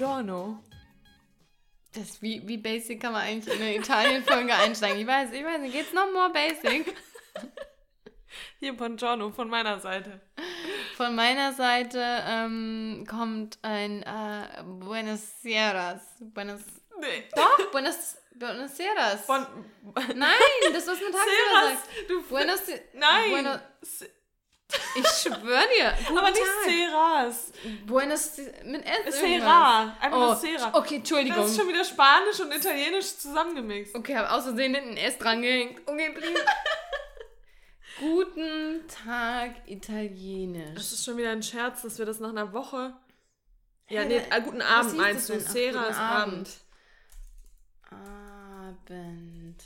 Buongiorno. Das wie, wie basic kann man eigentlich in eine Italien-Folge einsteigen? Ich weiß, ich weiß nicht, geht's noch more basic? Hier Buongiorno von meiner Seite. Von meiner Seite ähm, kommt ein äh, Buenos Aires. Buenos. Nee. Doch, Buenos, Buenos Aires. Von, Nein, das tagsüber Seras, sagt. du Buenos Nein. Bueno, Se- ich schwör dir. Guten aber nicht Tag. Seras. Buenos mit S. Irgendwas. Einfach Oh, nur Sera. okay, Entschuldigung. Das ist schon wieder Spanisch und Italienisch zusammengemixt. Okay, habe aus Versehen ein S dran gehängt. Okay, please. Guten Tag, Italienisch. Das ist schon wieder ein Scherz, dass wir das nach einer Woche. Ja, nee, äh, guten Abend meinst du. guten ist Abend. Abend.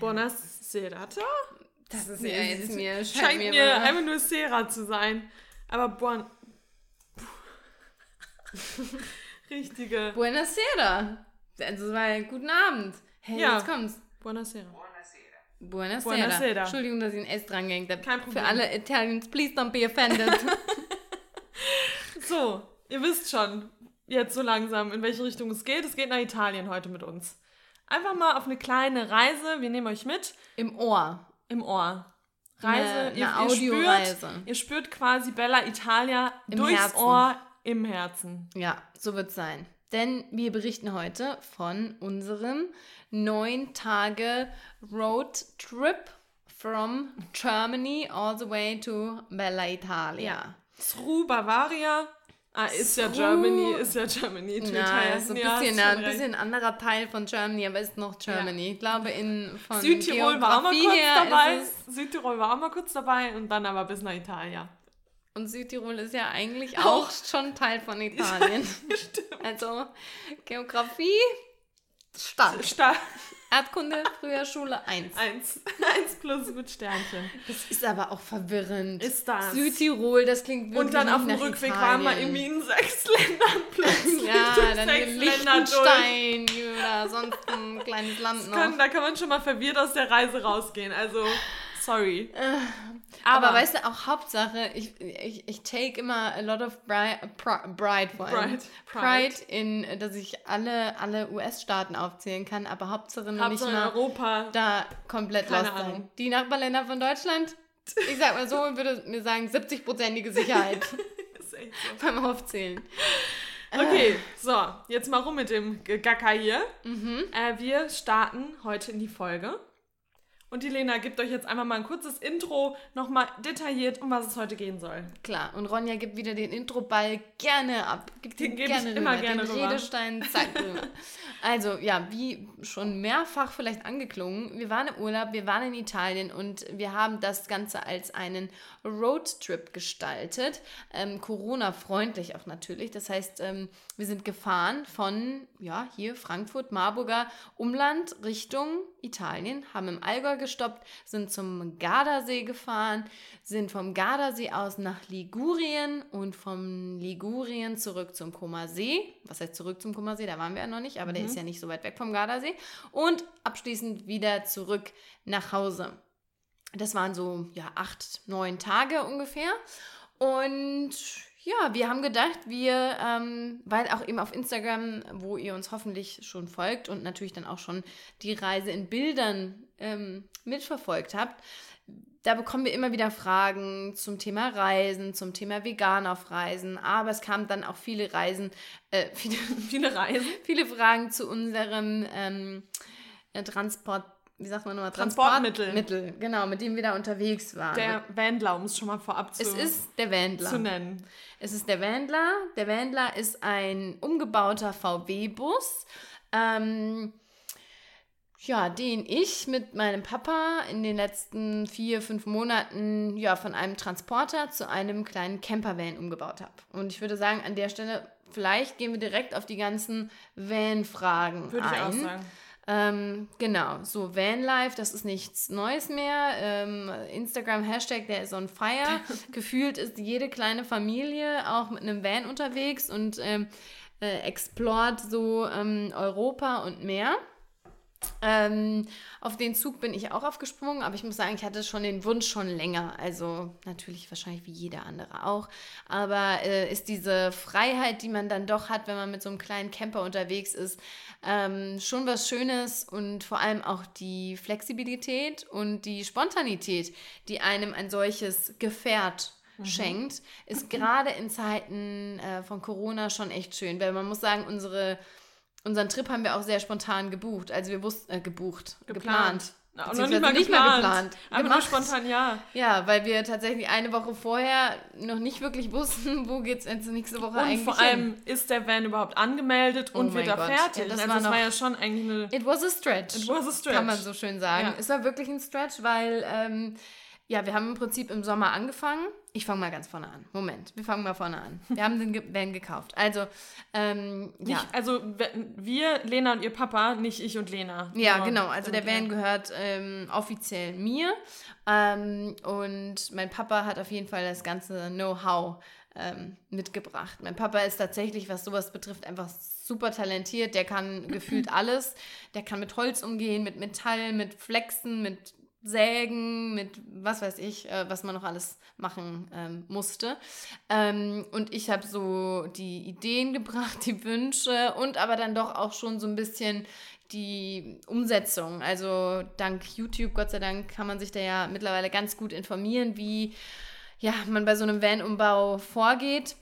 Buonas Serata? Das ist ja jetzt es mir. Scheint mir, mal- einfach nur Sera zu sein. Aber Buon. Richtige. Buonasera. Also, es war ja guten Abend. Hey, Ja. jetzt kommt's. Buonasera. Buonasera. Buonasera. Entschuldigung, dass ich ein S dran gehängt habe. Kein Problem. Für alle Italians, please don't be offended. So, ihr wisst schon jetzt so langsam, in welche Richtung es geht. Es geht nach Italien heute mit uns. Einfach mal auf eine kleine Reise. Wir nehmen euch mit Im Ohr. Im Ohr. Reise, Eine- ihr, eine ihr, Audioreise. spürt, ihr spürt quasi Bella Italia Im durchs Herzen. Ohr im Herzen. Ja, so wird's sein. Denn wir berichten heute von unserem neun Tage Road Trip from Germany all the way to Bella Italia. Sru Bavaria. Ah, ist ja Sru- Germany, ist ja Germany. Ja, Italien. ist ein Ja, bisschen, ja, ein bisschen anderer Teil von Germany, aber ist noch Germany. Ich glaube, in von Südtirol war mal kurz dabei. Südtirol war mal kurz dabei und dann aber bis nach Italien. Und Südtirol ist ja eigentlich Auch. auch schon Teil von Italien. also Geografie, stark. Sta Erdkunde, früher Schule 1. eins. eins plus mit Sternchen. Das ist aber auch verwirrend. Ist das. Südtirol, das klingt wirklich Und dann auf dem Rückweg waren wir Italien. irgendwie in sechs Ländern plötzlich. Ja, dann durch. Liechtenstein oder sonst ein kleines Land noch. Kann, da kann man schon mal verwirrt aus der Reise rausgehen. Also, sorry. Aber, weißt du, auch Hauptsache, ich, ich, ich take immer a lot of pride, pride, vor allem. Pride. Pride in, dass ich alle, alle US-Staaten aufzählen kann, aber Hauptsache Hauptsache in nicht mal Europa. da komplett Keine lost sein. Die Nachbarländer von Deutschland, ich sag mal so, würde mir sagen, 70-prozentige Sicherheit Ist echt so. beim Aufzählen. Okay, so, jetzt mal rum mit dem Gacker hier. Mhm. Äh, wir starten heute in die Folge. Und die Lena gibt euch jetzt einmal mal ein kurzes Intro, nochmal detailliert, um was es heute gehen soll. Klar, und Ronja gibt wieder den Introball gerne ab. Gibt Den ihn geb ich gerne immer rüber. gerne den rüber. Redestein, zack, rüber. Also, ja, wie schon mehrfach vielleicht angeklungen, wir waren im Urlaub, wir waren in Italien und wir haben das Ganze als einen Roadtrip gestaltet. Ähm, Corona-freundlich auch natürlich. Das heißt, ähm, wir sind gefahren von, ja, hier Frankfurt, Marburger Umland Richtung Italien, haben im Allgäu gestoppt, sind zum Gardasee gefahren, sind vom Gardasee aus nach Ligurien und vom Ligurien zurück zum Comer-See. Was heißt zurück zum Comer-See? Da waren wir ja noch nicht, aber der ist ja nicht so weit weg vom Gardasee. Und abschließend wieder zurück nach Hause. Das waren so, ja, acht, neun Tage ungefähr. Und ja, wir haben gedacht, wir, ähm, weil auch eben auf Instagram, wo ihr uns hoffentlich schon folgt und natürlich dann auch schon die Reise in Bildern ähm, mitverfolgt habt, da bekommen wir immer wieder Fragen zum Thema Reisen, zum Thema Vegan auf Reisen, aber es kamen dann auch viele Reisen, äh, viele, Viele Reisen. viele Fragen zu unserem ähm, äh, Transport, wie sagt man nochmal? Transportmittel. Transportmittel, genau, mit dem wir da unterwegs waren. Der Wendler, um es schon mal vorab zu, es ist der Wendler. zu nennen. Es ist der Wendler. Der Wendler ist ein umgebauter VW-Bus. Ähm, ja, den ich mit meinem Papa in den letzten vier, fünf Monaten ja, von einem Transporter zu einem kleinen Campervan umgebaut habe. Und ich würde sagen, an der Stelle, vielleicht gehen wir direkt auf die ganzen Van-Fragen Würde ich ein. auch sagen. Ähm, genau, so Vanlife, das ist nichts Neues mehr. Ähm, Instagram-Hashtag, der ist on fire. Gefühlt ist jede kleine Familie auch mit einem Van unterwegs und ähm, äh, explort so ähm, Europa und mehr. Ähm, auf den Zug bin ich auch aufgesprungen, aber ich muss sagen, ich hatte schon den Wunsch schon länger. Also natürlich wahrscheinlich wie jeder andere auch. Aber äh, ist diese Freiheit, die man dann doch hat, wenn man mit so einem kleinen Camper unterwegs ist, ähm, schon was Schönes und vor allem auch die Flexibilität und die Spontanität, die einem ein solches Gefährt mhm. schenkt, ist gerade in Zeiten äh, von Corona schon echt schön. Weil man muss sagen, unsere Unseren Trip haben wir auch sehr spontan gebucht. Also wir wussten, äh, gebucht, geplant. geplant. Na, noch nicht mal nicht geplant. Mehr geplant. Aber nur spontan, ja. Ja, weil wir tatsächlich eine Woche vorher noch nicht wirklich wussten, wo geht es jetzt nächste Woche und eigentlich vor allem, hin. ist der Van überhaupt angemeldet und oh wird da fertig? Ja, das also war, noch, war ja schon eigentlich eine... It was a stretch. It was a stretch. Kann man so schön sagen. Ja. Es war wirklich ein Stretch, weil... Ähm, ja, wir haben im Prinzip im Sommer angefangen. Ich fange mal ganz vorne an. Moment, wir fangen mal vorne an. Wir haben den Van gekauft. Also, ähm, nicht, ja. Also, wir, Lena und ihr Papa, nicht ich und Lena. Ja, genau. Also, der Van gehört ähm, offiziell mir. Ähm, und mein Papa hat auf jeden Fall das ganze Know-how ähm, mitgebracht. Mein Papa ist tatsächlich, was sowas betrifft, einfach super talentiert. Der kann gefühlt alles. Der kann mit Holz umgehen, mit Metall, mit Flexen, mit Sägen, mit was weiß ich, äh, was man noch alles machen ähm, musste. Ähm, und ich habe so die Ideen gebracht, die Wünsche und aber dann doch auch schon so ein bisschen die Umsetzung. Also dank YouTube, Gott sei Dank, kann man sich da ja mittlerweile ganz gut informieren, wie ja, man bei so einem Van-Umbau vorgeht.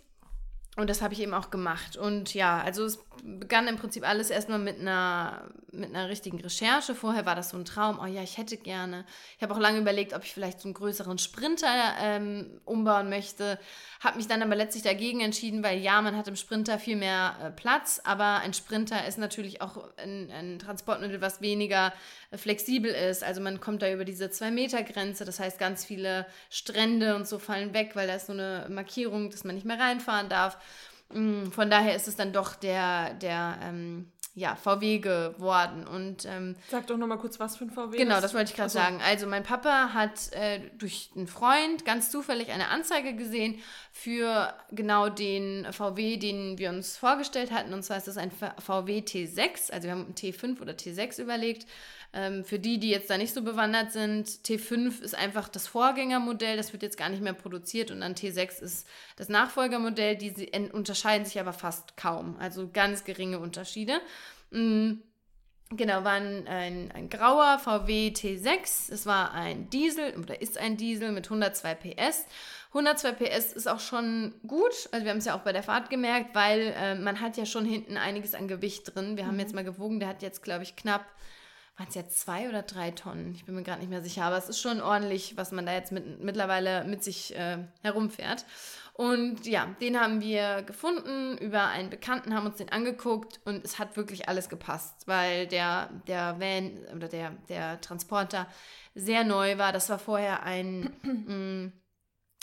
Und das habe ich eben auch gemacht. Und ja, also es begann im Prinzip alles erstmal mit einer, mit einer richtigen Recherche. Vorher war das so ein Traum, oh ja, ich hätte gerne. Ich habe auch lange überlegt, ob ich vielleicht so einen größeren Sprinter ähm, umbauen möchte. Habe mich dann aber letztlich dagegen entschieden, weil ja, man hat im Sprinter viel mehr äh, Platz, aber ein Sprinter ist natürlich auch ein, ein Transportmittel, was weniger äh, flexibel ist. Also man kommt da über diese 2-Meter-Grenze. Das heißt, ganz viele Strände und so fallen weg, weil da ist so eine Markierung, dass man nicht mehr reinfahren darf. Mm, von daher ist es dann doch der, der ähm, ja, VW geworden. Und, ähm, Sag doch nochmal kurz, was für ein VW Genau, das wollte ich gerade also. sagen. Also mein Papa hat äh, durch einen Freund ganz zufällig eine Anzeige gesehen für genau den VW, den wir uns vorgestellt hatten. Und zwar ist das ein VW T6. Also wir haben einen T5 oder T6 überlegt. Ähm, für die, die jetzt da nicht so bewandert sind, T5 ist einfach das Vorgängermodell, das wird jetzt gar nicht mehr produziert und dann T6 ist das Nachfolgermodell, die unterscheiden sich aber fast kaum, also ganz geringe Unterschiede. Mhm. Genau, war ein, ein, ein, grauer VW T6. Es war ein Diesel oder ist ein Diesel mit 102 PS. 102 PS ist auch schon gut. Also wir haben es ja auch bei der Fahrt gemerkt, weil äh, man hat ja schon hinten einiges an Gewicht drin. Wir mhm. haben jetzt mal gewogen, der hat jetzt, glaube ich, knapp waren es jetzt zwei oder drei Tonnen? Ich bin mir gerade nicht mehr sicher, aber es ist schon ordentlich, was man da jetzt mit, mittlerweile mit sich äh, herumfährt. Und ja, den haben wir gefunden über einen Bekannten, haben uns den angeguckt und es hat wirklich alles gepasst, weil der, der Van oder der, der Transporter sehr neu war. Das war vorher ein mm,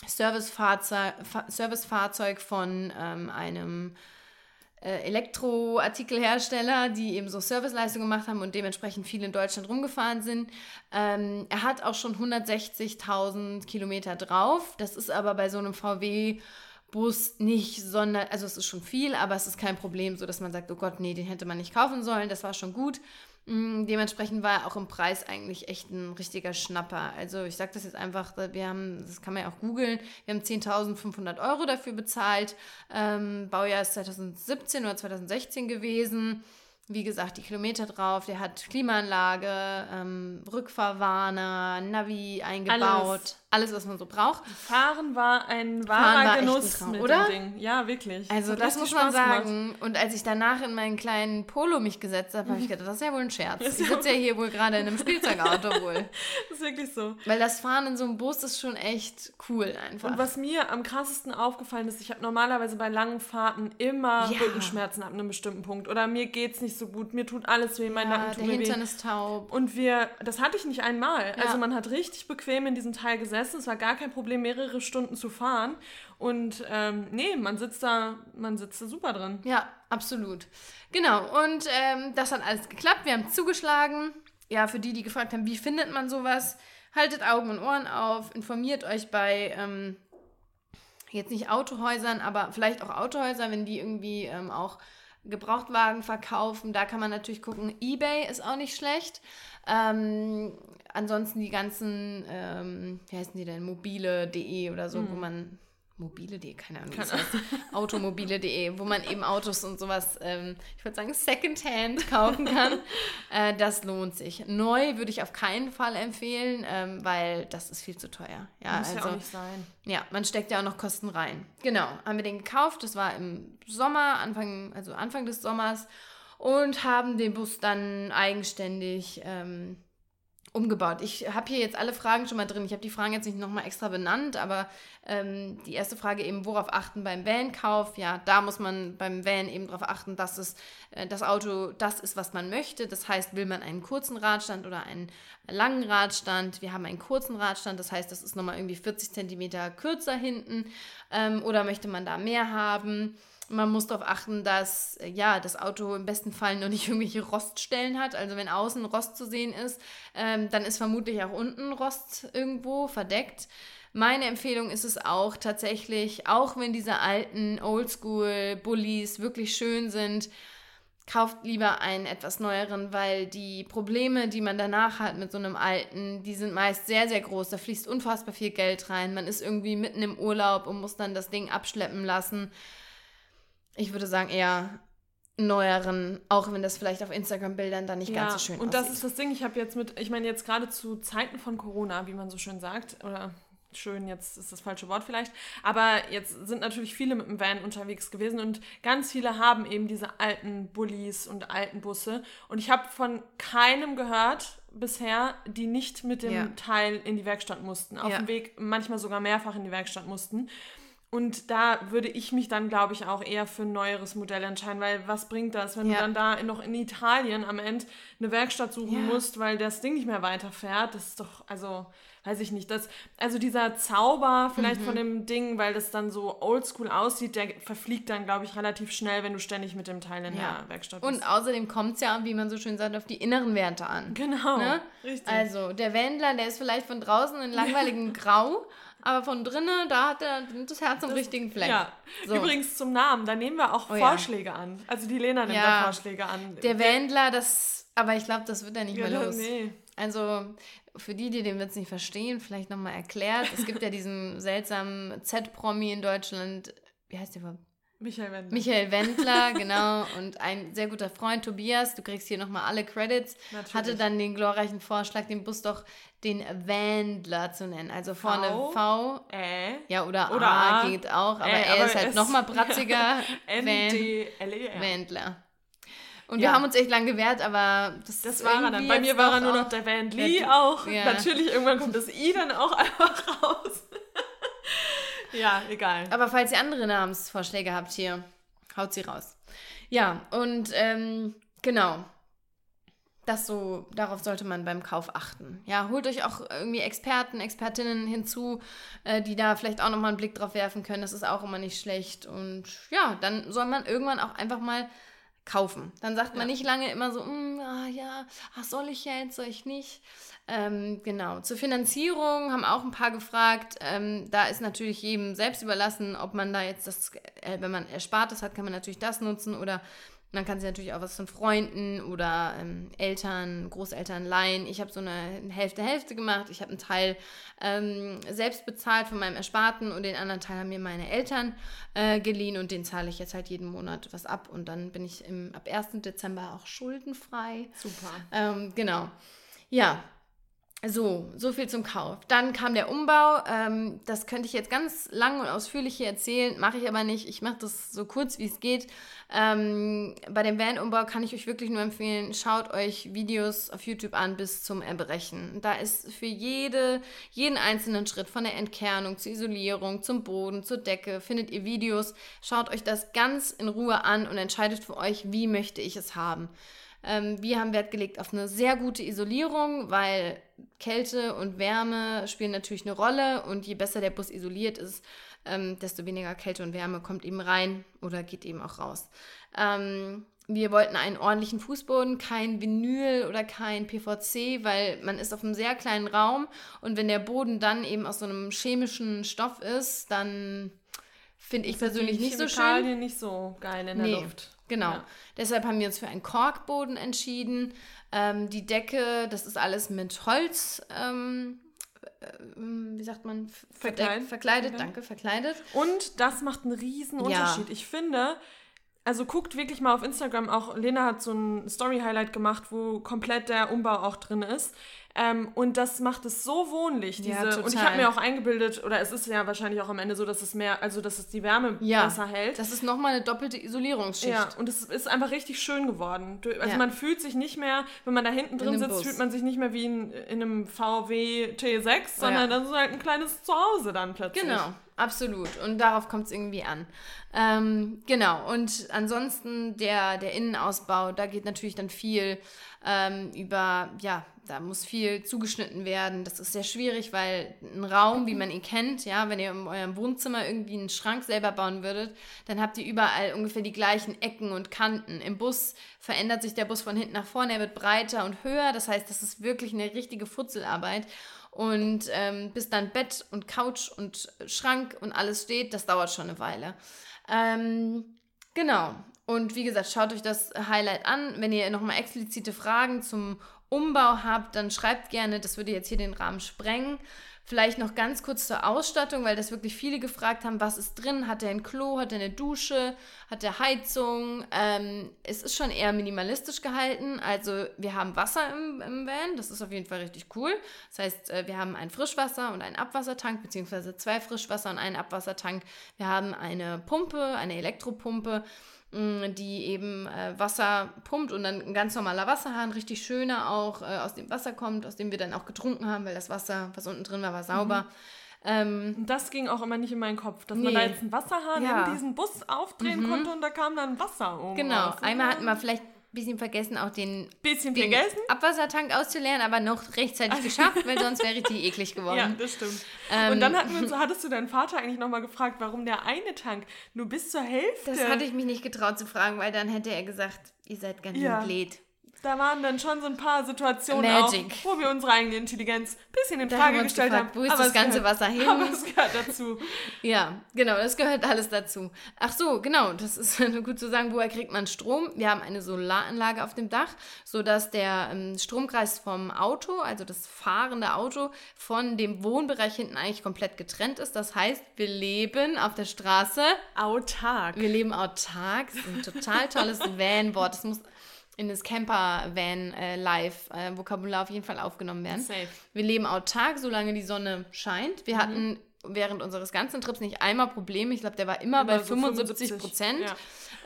Servicefahrzeug, Servicefahrzeug von ähm, einem Elektroartikelhersteller, die eben so Serviceleistungen gemacht haben und dementsprechend viel in Deutschland rumgefahren sind. Ähm, er hat auch schon 160.000 Kilometer drauf. Das ist aber bei so einem VW Bus nicht, sondern, also es ist schon viel, aber es ist kein Problem, so dass man sagt, oh Gott, nee, den hätte man nicht kaufen sollen, das war schon gut. Mm, dementsprechend war er auch im Preis eigentlich echt ein richtiger Schnapper. Also ich sage das jetzt einfach, wir haben, das kann man ja auch googeln, wir haben 10.500 Euro dafür bezahlt. Ähm, Baujahr ist 2017 oder 2016 gewesen wie gesagt, die Kilometer drauf. Der hat Klimaanlage, ähm, Rückfahrwarner, Navi eingebaut. Alles. Alles, was man so braucht. Fahren war ein wahrer war Genuss Traum, mit oder? dem Ding. Ja, wirklich. Also das muss man sagen. Gemacht. Und als ich danach in meinen kleinen Polo mich gesetzt habe, habe ich gedacht, das ist ja wohl ein Scherz. Ich sitze ja hier wohl gerade in einem Spielzeugauto wohl. Das ist wirklich so. Weil das Fahren in so einem Bus ist schon echt cool einfach. Und was mir am krassesten aufgefallen ist, ich habe normalerweise bei langen Fahrten immer ja. Rückenschmerzen ab einem bestimmten Punkt. Oder mir geht es nicht so gut, mir tut alles weh, mein ja, Nacken tut der mir Hintern weh. ist taub. Und wir, das hatte ich nicht einmal. Ja. Also man hat richtig bequem in diesem Teil gesessen gesessen. Es war gar kein Problem, mehrere Stunden zu fahren. Und ähm, nee, man sitzt da, man sitzt da super drin. Ja, absolut. Genau. Und ähm, das hat alles geklappt. Wir haben zugeschlagen. Ja, für die, die gefragt haben, wie findet man sowas, haltet Augen und Ohren auf, informiert euch bei ähm, jetzt nicht Autohäusern, aber vielleicht auch Autohäuser, wenn die irgendwie ähm, auch Gebrauchtwagen verkaufen. Da kann man natürlich gucken. eBay ist auch nicht schlecht. Ähm, ansonsten die ganzen, ähm, wie heißen die denn, mobile.de oder so, mhm. wo man mobile.de, keine Ahnung, das heißt, automobile.de, wo man eben Autos und sowas, ähm, ich würde sagen, Secondhand kaufen kann. äh, das lohnt sich. Neu würde ich auf keinen Fall empfehlen, ähm, weil das ist viel zu teuer. Ja, Muss also, ja auch nicht sein. Ja, man steckt ja auch noch Kosten rein. Genau, haben wir den gekauft. Das war im Sommer, Anfang, also Anfang des Sommers und haben den Bus dann eigenständig ähm, umgebaut. Ich habe hier jetzt alle Fragen schon mal drin. Ich habe die Fragen jetzt nicht nochmal extra benannt, aber ähm, die erste Frage eben, worauf achten beim Van-Kauf? Ja, da muss man beim Van eben darauf achten, dass es, äh, das Auto das ist, was man möchte. Das heißt, will man einen kurzen Radstand oder einen langen Radstand? Wir haben einen kurzen Radstand, das heißt, das ist nochmal irgendwie 40 Zentimeter kürzer hinten. Ähm, oder möchte man da mehr haben? Man muss darauf achten, dass ja, das Auto im besten Fall noch nicht irgendwelche Roststellen hat. Also wenn außen Rost zu sehen ist, ähm, dann ist vermutlich auch unten Rost irgendwo verdeckt. Meine Empfehlung ist es auch tatsächlich, auch wenn diese alten Oldschool-Bullies wirklich schön sind, kauft lieber einen etwas neueren, weil die Probleme, die man danach hat mit so einem alten, die sind meist sehr, sehr groß. Da fließt unfassbar viel Geld rein. Man ist irgendwie mitten im Urlaub und muss dann das Ding abschleppen lassen ich würde sagen, eher neueren, auch wenn das vielleicht auf Instagram-Bildern dann nicht ja, ganz so schön und aussieht. Und das ist das Ding, ich habe jetzt mit, ich meine jetzt gerade zu Zeiten von Corona, wie man so schön sagt, oder schön, jetzt ist das falsche Wort vielleicht, aber jetzt sind natürlich viele mit dem Van unterwegs gewesen und ganz viele haben eben diese alten Bullies und alten Busse und ich habe von keinem gehört bisher, die nicht mit dem ja. Teil in die Werkstatt mussten, auf ja. dem Weg manchmal sogar mehrfach in die Werkstatt mussten und da würde ich mich dann, glaube ich, auch eher für ein neueres Modell entscheiden, weil was bringt das, wenn ja. du dann da noch in Italien am Ende eine Werkstatt suchen ja. musst, weil das Ding nicht mehr weiterfährt? Das ist doch, also, weiß ich nicht. Das, also dieser Zauber vielleicht mhm. von dem Ding, weil das dann so oldschool aussieht, der verfliegt dann, glaube ich, relativ schnell, wenn du ständig mit dem Teil in ja. der Werkstatt bist. Und außerdem kommt es ja, wie man so schön sagt, auf die inneren Werte an. Genau, ne? richtig. Also, der Wendler, der ist vielleicht von draußen in langweiligem Grau, aber von drinnen, da hat er das Herz am das, richtigen Fleck. Ja. So. Übrigens zum Namen, da nehmen wir auch oh, Vorschläge ja. an. Also die Lena nimmt ja. da Vorschläge an. Der Wendler, das, aber ich glaube, das wird er nicht ja, mehr los. Nee. Also für die, die den Witz nicht verstehen, vielleicht nochmal erklärt. Es gibt ja diesen seltsamen Z-Promi in Deutschland. Wie heißt der überhaupt? Michael Wendler. Michael Wendler, genau. Und ein sehr guter Freund, Tobias, du kriegst hier nochmal alle Credits, Natürlich. hatte dann den glorreichen Vorschlag, den Bus doch den Wendler zu nennen. Also vorne V, v Ä, ja, oder, oder A, A, geht auch, aber Ä, er ist halt nochmal pratziger. Ja. N-D-L-E-R. Wendler. Und ja. wir haben uns echt lang gewehrt, aber das, das war er dann. Bei mir war er nur noch der Van Lee auch. Ja. Natürlich, irgendwann kommt das I dann auch einfach raus. Ja, egal. Aber falls ihr andere Namensvorschläge habt hier, haut sie raus. Ja, und ähm, genau. Das so, darauf sollte man beim Kauf achten. Ja, holt euch auch irgendwie Experten, Expertinnen hinzu, äh, die da vielleicht auch nochmal einen Blick drauf werfen können. Das ist auch immer nicht schlecht. Und ja, dann soll man irgendwann auch einfach mal kaufen. Dann sagt man ja. nicht lange immer so, mm, ah, ja, ach, soll ich jetzt, soll ich nicht. Ähm, genau. Zur Finanzierung haben auch ein paar gefragt. Ähm, da ist natürlich jedem selbst überlassen, ob man da jetzt das, äh, wenn man Erspartes hat, kann man natürlich das nutzen oder man kann sich natürlich auch was von Freunden oder ähm, Eltern, Großeltern leihen. Ich habe so eine Hälfte-Hälfte gemacht. Ich habe einen Teil ähm, selbst bezahlt von meinem Ersparten und den anderen Teil haben mir meine Eltern äh, geliehen und den zahle ich jetzt halt jeden Monat was ab und dann bin ich im, ab 1. Dezember auch schuldenfrei. Super. Ähm, genau. Ja, so, so viel zum Kauf. Dann kam der Umbau. Ähm, das könnte ich jetzt ganz lang und ausführlich hier erzählen, mache ich aber nicht. Ich mache das so kurz, wie es geht. Ähm, bei dem Van-Umbau kann ich euch wirklich nur empfehlen, schaut euch Videos auf YouTube an bis zum Erbrechen. Da ist für jede, jeden einzelnen Schritt von der Entkernung zur Isolierung, zum Boden, zur Decke, findet ihr Videos. Schaut euch das ganz in Ruhe an und entscheidet für euch, wie möchte ich es haben. Ähm, wir haben Wert gelegt auf eine sehr gute Isolierung, weil Kälte und Wärme spielen natürlich eine Rolle und je besser der Bus isoliert ist, ähm, desto weniger Kälte und Wärme kommt eben rein oder geht eben auch raus. Ähm, wir wollten einen ordentlichen Fußboden, kein Vinyl oder kein PVC, weil man ist auf einem sehr kleinen Raum und wenn der Boden dann eben aus so einem chemischen Stoff ist, dann finde ich persönlich nicht so schön. nicht so geil in der nee. Luft. Genau. Ja. Deshalb haben wir uns für einen Korkboden entschieden. Ähm, die Decke, das ist alles mit Holz. Ähm, äh, wie sagt man? Verkleidet. Verkleidet, danke, verkleidet. Und das macht einen riesen Ja. Unterschied. Ich finde, also guckt wirklich mal auf Instagram, auch Lena hat so ein Story-Highlight gemacht, wo komplett der Umbau auch drin ist. Ähm, und das macht es so wohnlich. Diese, Ja, und ich habe mir auch eingebildet, oder es ist ja wahrscheinlich auch am Ende so, dass es mehr, also dass es die Wärme Ja, besser hält. Das ist nochmal eine doppelte Isolierungsschicht. Ja, und es ist einfach richtig schön geworden. Also Ja. man fühlt sich nicht mehr, wenn man da hinten drin sitzt, Bus. fühlt man sich nicht mehr wie in, in einem VW T6, sondern das ist halt ein kleines Zuhause dann plötzlich. Genau, absolut. Und darauf kommt es irgendwie an. Ähm, genau, und ansonsten der, der Innenausbau, da geht natürlich dann viel ähm, über, ja, da muss viel zugeschnitten werden. Das ist sehr schwierig, weil ein Raum, wie man ihn kennt, ja, wenn ihr in eurem Wohnzimmer irgendwie einen Schrank selber bauen würdet, dann habt ihr überall ungefähr die gleichen Ecken und Kanten. Im Bus verändert sich der Bus von hinten nach vorne, er wird breiter und höher. Das heißt, das ist wirklich eine richtige Futzelarbeit. Und ähm, bis dann Bett und Couch und Schrank und alles steht, das dauert schon eine Weile. Ähm, genau. Und wie gesagt, schaut euch das Highlight an. Wenn ihr nochmal explizite Fragen zum Umbau habt, dann schreibt gerne. Das würde jetzt hier den Rahmen sprengen. Vielleicht noch ganz kurz zur Ausstattung, weil das wirklich viele gefragt haben, was ist drin? Hat er ein Klo, hat er eine Dusche, hat er Heizung? Ähm, es ist schon eher minimalistisch gehalten. Also wir haben Wasser im, im Van, das ist auf jeden Fall richtig cool. Das heißt, äh, wir haben ein Frischwasser und einen Abwassertank, beziehungsweise zwei Frischwasser und einen Abwassertank. Wir haben eine Pumpe, eine Elektropumpe die eben äh, Wasser pumpt und dann ein ganz normaler Wasserhahn, richtig schöner auch, äh, aus dem Wasser kommt, aus dem wir dann auch getrunken haben, weil das Wasser, was unten drin war, war sauber. Ähm, Und das ging auch immer nicht in meinen Kopf, dass man Nee. da jetzt einen Wasserhahn Ja. in diesen Bus aufdrehen konnte und da kam dann Wasser oben genau, raus. einmal hatten wir vielleicht bisschen vergessen, auch den, Bisschen den vergessen? Abwassertank auszuleeren, aber noch rechtzeitig geschafft, weil sonst wäre die eklig geworden. Ja, das stimmt. Ähm, und dann uns, hattest du deinen Vater eigentlich nochmal gefragt, warum der eine Tank nur bis zur Hälfte. Das hatte ich mich nicht getraut zu fragen, weil dann hätte er gesagt, ihr seid ganz Ja. blöd. Da waren dann schon so ein paar Situationen auch, wo wir unsere eigene Intelligenz ein bisschen in Da Frage haben gestellt gefragt, haben. wo ist das ganze gehört, Wasser hin? Aber es gehört dazu. Ja, genau, das gehört alles dazu. Ach so, genau, das ist gut zu sagen, woher kriegt man Strom? Wir haben eine Solaranlage auf dem Dach, sodass der ähm, Stromkreis vom Auto, also das fahrende Auto, von dem Wohnbereich hinten eigentlich komplett getrennt ist. Das heißt, wir leben auf der Straße, Autark. wir leben autark. Das ist ein total tolles Van-Wort. Das muss in das Camper-Van-Live-Vokabular auf jeden Fall aufgenommen werden. Safe. Wir leben autark, solange die Sonne scheint. Mhm. Wir hatten während unseres ganzen Trips nicht einmal Probleme. Ich glaube, der war immer, bei Immer so 75 Prozent. Ja.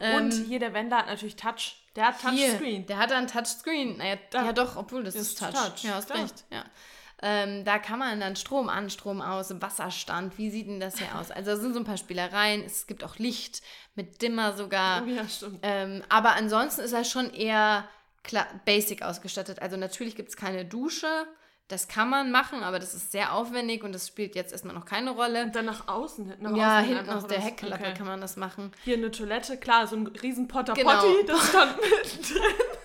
Ähm, Und hier der Wender hat natürlich Touch. Der hat Hier, Touchscreen. der hat einen Touchscreen. Naja, Da. ja doch, obwohl das, Das ist ist Touch. Touch, Ja, hast klar. recht. Ja. Ähm, da kann man dann Strom an, Strom aus, Wasserstand. Wie sieht denn das hier aus? Also da sind so ein paar Spielereien. Es gibt auch Licht mit Dimmer sogar. Oh ja, stimmt. Ähm, aber ansonsten ist er schon eher basic ausgestattet. Also natürlich gibt es keine Dusche. Das kann man machen, aber das ist sehr aufwendig und das spielt jetzt erstmal noch keine Rolle. Und dann nach außen. Nach Ja, außen hinten aus der? Heckklappe Okay. kann man das machen. Hier eine Toilette, klar, so ein riesen Potter Genau. Potti, das stand mittendrin.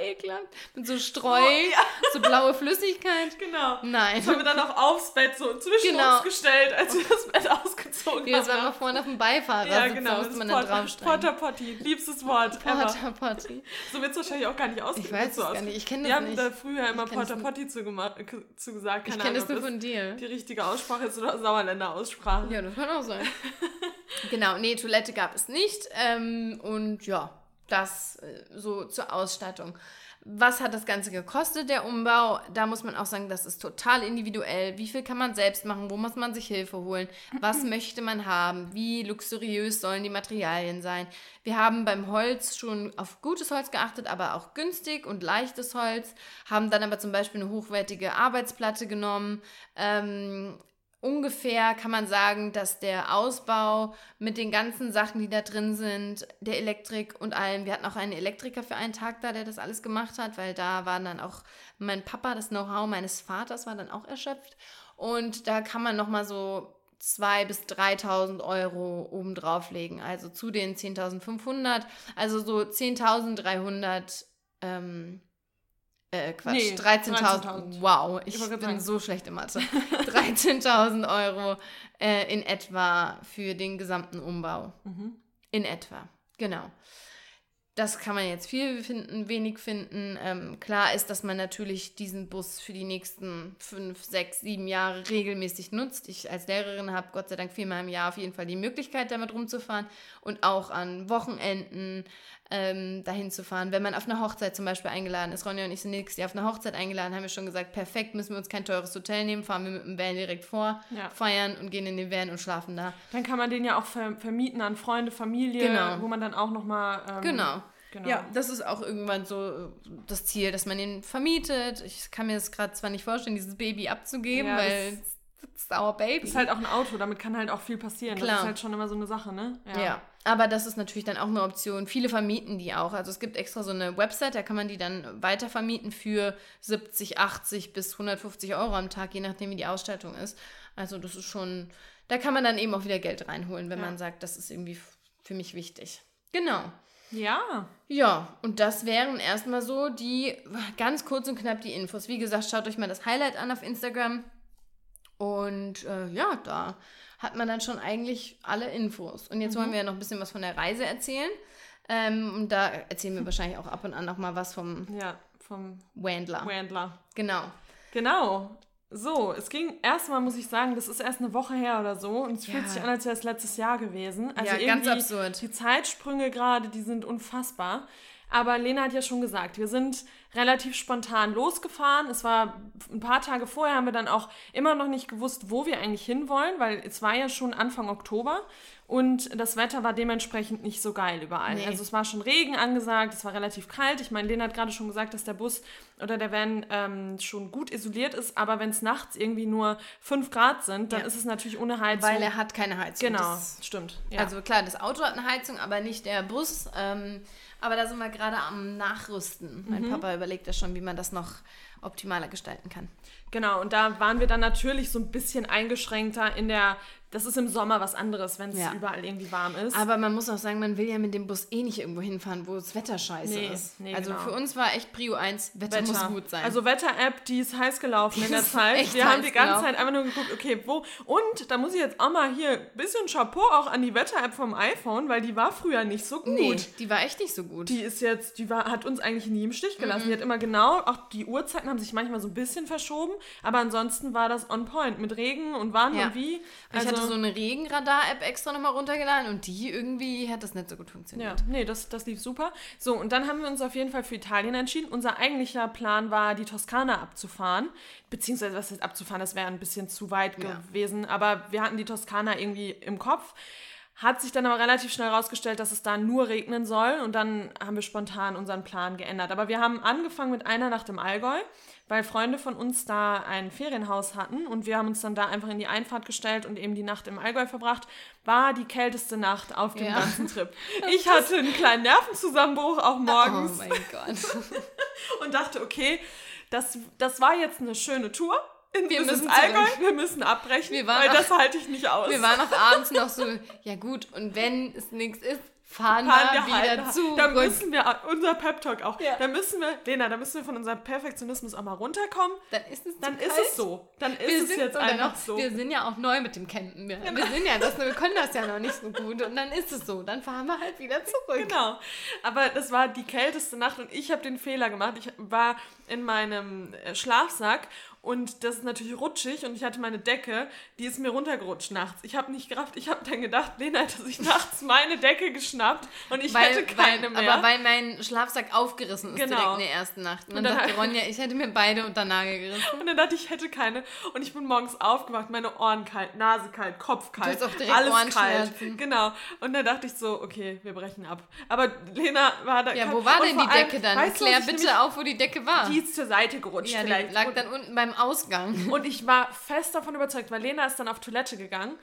Ekelhaft. Mit so Streu, Oh, ja. so blaue Flüssigkeit. Genau. Nein. Das haben wir dann auch aufs Bett so zwischen Genau. uns gestellt, als wir das Bett ausgezogen Wie das war haben. mal vorne auf dem Beifahrer, ja, sitzt, genau. musste man dann draufsteigen. Potter Potty, liebstes Wort. Porta Potty. So wird es wahrscheinlich auch gar nicht ausgesprochen. Ich weiß es gar nicht, ich kenne das Wir haben nicht. da früher immer Porter nicht. Potty zu, gemacht- äh, zu gesagt. Ich Keine kenne das nur von dir. die richtige Aussprache ist oder Sauerländer Aussprache. Ja, das kann auch sein. genau, nee, Toilette gab es nicht. Ähm, und ja, das äh, so zur Ausstattung. Was hat das Ganze gekostet, der Umbau? Da muss man auch sagen, das ist total individuell. Wie viel kann man selbst machen? Wo muss man sich Hilfe holen? Was möchte man haben? Wie luxuriös sollen die Materialien sein? Wir haben beim Holz schon auf gutes Holz geachtet, aber auch günstig und leichtes Holz. Haben dann aber zum Beispiel eine hochwertige Arbeitsplatte genommen. Ähm, ungefähr kann man sagen, dass der Ausbau mit den ganzen Sachen, die da drin sind, der Elektrik und allem, wir hatten auch einen Elektriker für einen Tag da, der das alles gemacht hat, weil da waren dann auch mein Papa, das Know-how meines Vaters war dann auch erschöpft. Und da kann man nochmal so 2.000 bis 3.000 Euro obendrauf legen, also zu den 10.500, also so 10.300 ähm, äh, Quatsch, Nee, 13.000. 13.000. Wow, ich bin sagen. so schlecht in Mathe. 13.000 Euro äh, in etwa für den gesamten Umbau. Mhm. In etwa. Genau. Das kann man jetzt viel finden, wenig finden. Ähm, klar ist, dass man natürlich diesen Bus für die nächsten fünf, sechs, sieben Jahre regelmäßig nutzt. Ich als Lehrerin habe Gott sei Dank viermal im Jahr auf jeden Fall die Möglichkeit, damit rumzufahren und auch an Wochenenden ähm, dahin zu fahren. Wenn man auf eine Hochzeit zum Beispiel eingeladen ist, Ronja und ich sind nächstes Jahr auf eine Hochzeit eingeladen, haben wir schon gesagt, perfekt, müssen wir uns kein teures Hotel nehmen, fahren wir mit dem Van direkt vor, ja. feiern und gehen in den Van und schlafen da. Dann kann man den ja auch vermieten an Freunde, Familie, genau. wo man dann auch nochmal... Ähm, genau Genau. Ja, das ist auch irgendwann so äh, das Ziel, dass man ihn vermietet. Ich kann mir das gerade zwar nicht vorstellen, dieses Baby abzugeben, ja, weil das ist our baby. ist halt auch ein Auto, damit kann halt auch viel passieren. Klar. Das ist halt schon immer so eine Sache, ne? Ja. ja. aber das ist natürlich dann auch eine Option. Viele vermieten die auch. Also es gibt extra so eine Website, da kann man die dann weiter vermieten für 70, 80 bis 150 Euro am Tag, je nachdem, wie die Ausstattung ist. Also das ist schon, da kann man dann eben auch wieder Geld reinholen, wenn ja. man sagt, das ist irgendwie für mich wichtig. Genau. Ja. Ja, und das wären erstmal so die ganz kurz und knapp die Infos. Wie gesagt, schaut euch mal das Highlight an auf Instagram. Und äh, ja, da hat man dann schon eigentlich alle Infos. Und jetzt mhm. wollen wir ja noch ein bisschen was von der Reise erzählen. Ähm, und da erzählen wir wahrscheinlich auch ab und an noch mal was vom, ja, vom Wandler. Wandler. Genau. Genau. So, es ging erstmal, muss ich sagen, das ist erst eine Woche her oder so und es ja. fühlt sich an, als wäre es letztes Jahr gewesen. Also ja, ganz absurd. Die Zeitsprünge gerade, die sind unfassbar. Aber Lena hat ja schon gesagt, wir sind relativ spontan losgefahren. Es war ein paar Tage vorher, haben wir dann auch immer noch nicht gewusst, wo wir eigentlich hinwollen, weil es war ja schon Anfang Oktober und das Wetter war dementsprechend nicht so geil überall. Nee. Also es war schon Regen angesagt, es war relativ kalt. Ich meine, Lena hat gerade schon gesagt, dass der Bus oder der Van ähm, schon gut isoliert ist, aber wenn es nachts irgendwie nur 5 Grad sind, dann ja. ist es natürlich ohne Heizung. Weil er hat keine Heizung. Genau, das stimmt. Ja. Also klar, das Auto hat eine Heizung, aber nicht der Bus. Ähm, aber da sind wir gerade am Nachrüsten. Mein mhm. Papa überlegt ja schon, wie man das noch optimaler gestalten kann. Genau, und da waren wir dann natürlich so ein bisschen eingeschränkter in der das ist im Sommer was anderes, wenn es ja. überall irgendwie warm ist. Aber man muss auch sagen, man will ja mit dem Bus eh nicht irgendwo hinfahren, wo das Wetter scheiße nee, ist. Nee, also genau. für uns war echt Prio 1, Wetter, Wetter. muss gut sein. Also Wetter-App, die ist heiß gelaufen in der Zeit. Wir haben die ganze gelaufen. Zeit einfach nur geguckt, okay, wo. Und da muss ich jetzt auch mal hier ein bisschen Chapeau auch an die Wetter-App vom iPhone, weil die war früher nicht so gut. Nee, die war echt nicht so gut. Die ist jetzt, die war, hat uns eigentlich nie im Stich gelassen. Mhm. Die hat immer genau, auch die Uhrzeiten haben sich manchmal so ein bisschen verschoben, aber ansonsten war das on point mit Regen und wann ja. und wie. Also, ich hatte also so eine Regenradar Radar-App extra nochmal runtergeladen und die irgendwie hat das nicht so gut funktioniert. Ja, nee, das, das lief super. So, und dann haben wir uns auf jeden Fall für Italien entschieden. Unser eigentlicher Plan war, die Toskana abzufahren. Beziehungsweise, was heißt abzufahren, das wäre ein bisschen zu weit ja. gewesen. Aber wir hatten die Toskana irgendwie im Kopf. Hat sich dann aber relativ schnell herausgestellt, dass es da nur regnen soll und dann haben wir spontan unseren Plan geändert. Aber wir haben angefangen mit einer Nacht im Allgäu, weil Freunde von uns da ein Ferienhaus hatten und wir haben uns dann da einfach in die Einfahrt gestellt und eben die Nacht im Allgäu verbracht. War die kälteste Nacht auf dem ja. ganzen Trip. Ich hatte einen kleinen Nervenzusammenbruch auch morgens. Oh mein Gott. und dachte, okay, das, das war jetzt eine schöne Tour wir müssen Allgäu, wir müssen abbrechen, weil auch, das halte ich nicht aus. Wir waren auch abends noch so, ja gut, und wenn es nichts ist, fahren, fahren wir, wir wieder halt, zu. Da müssen wir, unser Pep-Talk auch, ja. da müssen wir, Lena, da müssen wir von unserem Perfektionismus auch mal runterkommen. Dann ist es Dann ist es so. Dann ist wir es sind, jetzt einfach auch, so. Wir sind ja auch neu mit dem Campen. Wir, genau. wir sind ja das, wir können das ja noch nicht so gut und dann ist es so. Dann fahren wir halt wieder zurück. Genau. Aber das war die kälteste Nacht und ich habe den Fehler gemacht. Ich war in meinem äh, Schlafsack und das ist natürlich rutschig und ich hatte meine Decke, die ist mir runtergerutscht nachts. Ich habe nicht gerafft, ich habe dann gedacht, Lena hat sich nachts meine Decke geschnappt und ich weil, hätte keine weil, mehr. Aber weil mein Schlafsack aufgerissen ist genau. direkt in der ersten Nacht. Und dann, und dann dachte Ronja, ich hätte mir beide unter Nagel gerissen. Und dann dachte ich, ich hätte keine. Und ich bin morgens aufgewacht, meine Ohren kalt, Nase kalt, Kopf kalt. Du auch direkt alles kalt. Genau. Und dann dachte ich so, okay, wir brechen ab. Aber Lena war da. Ja, wo war denn die Decke allem, dann? Klär bitte auf, wo die Decke war. Die ist zur Seite gerutscht ja, vielleicht. Die lag dann unten beim Ausgang. Und ich war fest davon überzeugt, weil Lena ist dann auf Toilette gegangen.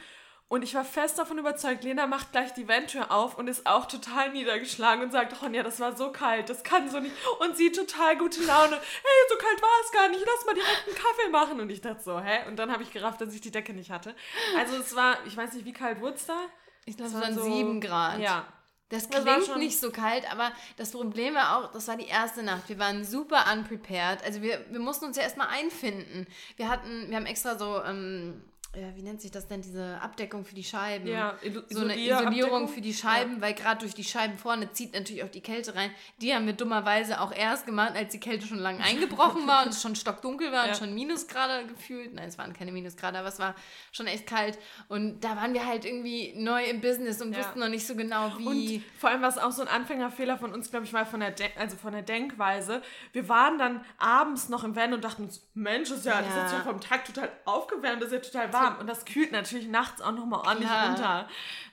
Und ich war fest davon überzeugt, Lena macht gleich die Ventür auf und ist auch total niedergeschlagen und sagt, Ronja, das war so kalt, das kann so nicht. Und sie total gute Laune, hey, so kalt war es gar nicht, lass mal direkt einen Kaffee machen. Und ich dachte so, hä? Und dann habe ich gerafft, dass ich die Decke nicht hatte. Also es war, ich weiß nicht, wie kalt wurde es da? Ich glaube, es waren so, sieben Grad. Ja, das klingt das nicht so kalt, aber das Problem war auch, das war die erste Nacht. Wir waren super unprepared. Also wir, wir mussten uns ja erstmal einfinden. Wir hatten, wir haben extra so ähm, ja, wie nennt sich das denn, diese Abdeckung für die Scheiben? Ja, so eine Isolierung für die Scheiben, ja. weil gerade durch die Scheiben vorne zieht natürlich auch die Kälte rein. Die haben wir dummerweise auch erst gemacht, als die Kälte schon lange eingebrochen war und es schon stockdunkel war ja. und schon Minusgrade gefühlt. Nein, es waren keine Minusgrade, aber es war schon echt kalt. Und da waren wir halt irgendwie neu im Business und ja. wussten noch nicht so genau, wie. Und vor allem, was auch so ein Anfängerfehler von uns, glaube ich, war von der, De also von der Denkweise. Wir waren dann abends noch im Van und dachten uns, Mensch, ist ja, das ist schon vom Tag total aufgewärmt, das ist ja total warm warm und das kühlt natürlich nachts auch nochmal ordentlich Klar. runter.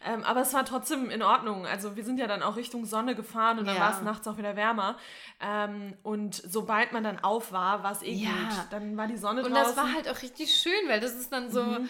Ähm, aber es war trotzdem in Ordnung. Also wir sind ja dann auch Richtung Sonne gefahren und dann ja. war es nachts auch wieder wärmer. Ähm, und sobald man dann auf war, war es eh ja. gut. Dann war die Sonne und draußen. Und das war halt auch richtig schön, weil das ist dann so... Mhm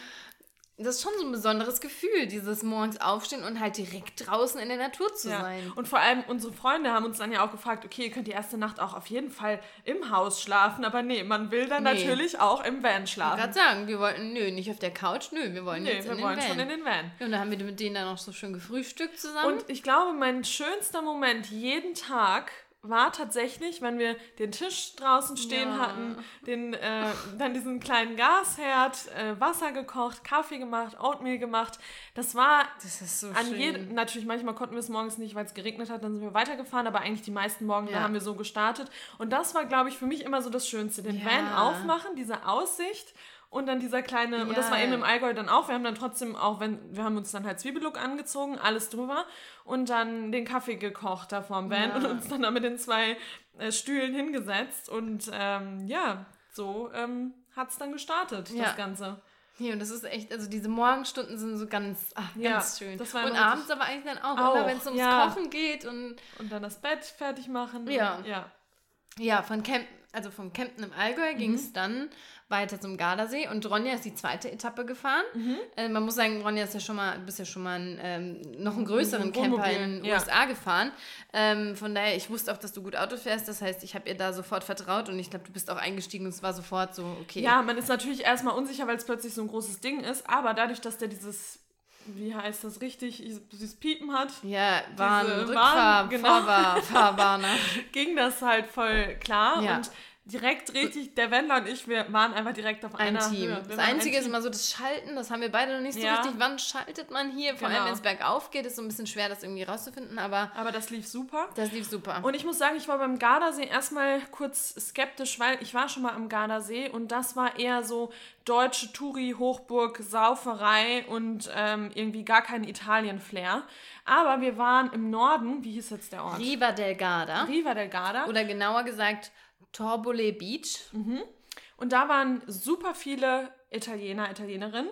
das ist schon so ein besonderes Gefühl, dieses morgens aufstehen und halt direkt draußen in der Natur zu ja. sein. Und vor allem unsere Freunde haben uns dann ja auch gefragt, okay, ihr könnt die erste Nacht auch auf jeden Fall im Haus schlafen, aber nee, man will dann nee. natürlich auch im Van schlafen. Ich gerade sagen, wir wollten, nö, nicht auf der Couch, nö, wir wollen nee, jetzt wir in wollen den Van. schon in den Van. Ja, und dann haben wir mit denen dann auch so schön gefrühstückt zusammen. Und ich glaube, mein schönster Moment jeden Tag war tatsächlich, wenn wir den Tisch draußen stehen ja. hatten, den, äh, dann diesen kleinen Gasherd, äh, Wasser gekocht, Kaffee gemacht, Oatmeal gemacht. Das war das ist so an schön. jedem, natürlich manchmal konnten wir es morgens nicht, weil es geregnet hat, dann sind wir weitergefahren, aber eigentlich die meisten Morgen ja. haben wir so gestartet. Und das war, glaube ich, für mich immer so das Schönste. Den ja. Van aufmachen, diese Aussicht und dann dieser kleine, ja. und das war eben im Allgäu dann auch. Wir haben dann trotzdem auch, wenn, wir haben uns dann halt Zwiebellook angezogen, alles drüber und dann den Kaffee gekocht da vorm Van ja. und uns dann da mit den zwei äh, Stühlen hingesetzt. Und ähm, ja, so ähm, hat es dann gestartet, ja. das Ganze. Ja, und das ist echt, also diese Morgenstunden sind so ganz, ach, ganz schön. Das war und abends aber eigentlich dann auch, auch wenn es ums Kochen geht und. Und dann das Bett fertig machen. Ja. Ja. Ja, von Camp, also vom Campen im Allgäu mhm. ging es dann weiter zum Gardasee und Ronja ist die zweite Etappe gefahren. Mhm. Äh, man muss sagen, Ronja ist ja schon mal, du bist ja schon mal einen, ähm, noch einen größeren Camper in den ja. USA gefahren. Ähm, von daher, ich wusste auch, dass du gut Auto fährst. Das heißt, ich habe ihr da sofort vertraut und ich glaube, du bist auch eingestiegen und es war sofort so, okay. Ja, man ist natürlich erstmal unsicher, weil es plötzlich so ein großes Ding ist, aber dadurch, dass der dieses wie heißt das richtig, dieses Piepen hat. Ja, Bahn, Rückfahr, genau, Fahrbar, Fahrbaner. ging das halt voll klar. Ja. Und direkt richtig, der Wendler und ich, wir waren einfach direkt auf ein einer Team. Höhe. das Einzige ist immer so das Schalten, das haben wir beide noch nicht so ja. richtig. Wann schaltet man hier? Vor genau. allem, wenn es bergauf geht, ist so ein bisschen schwer, das irgendwie rauszufinden, aber... Aber das lief super. Das lief super. Und ich muss sagen, ich war beim Gardasee erstmal kurz skeptisch, weil ich war schon mal am Gardasee und das war eher so deutsche Touri-Hochburg, Sauferei und ähm, irgendwie gar kein Italien-Flair. Aber wir waren im Norden, wie hieß jetzt der Ort? Riva del Garda. Riva del Garda. Oder genauer gesagt Torbole Beach. Mhm. Und da waren super viele Italiener, Italienerinnen.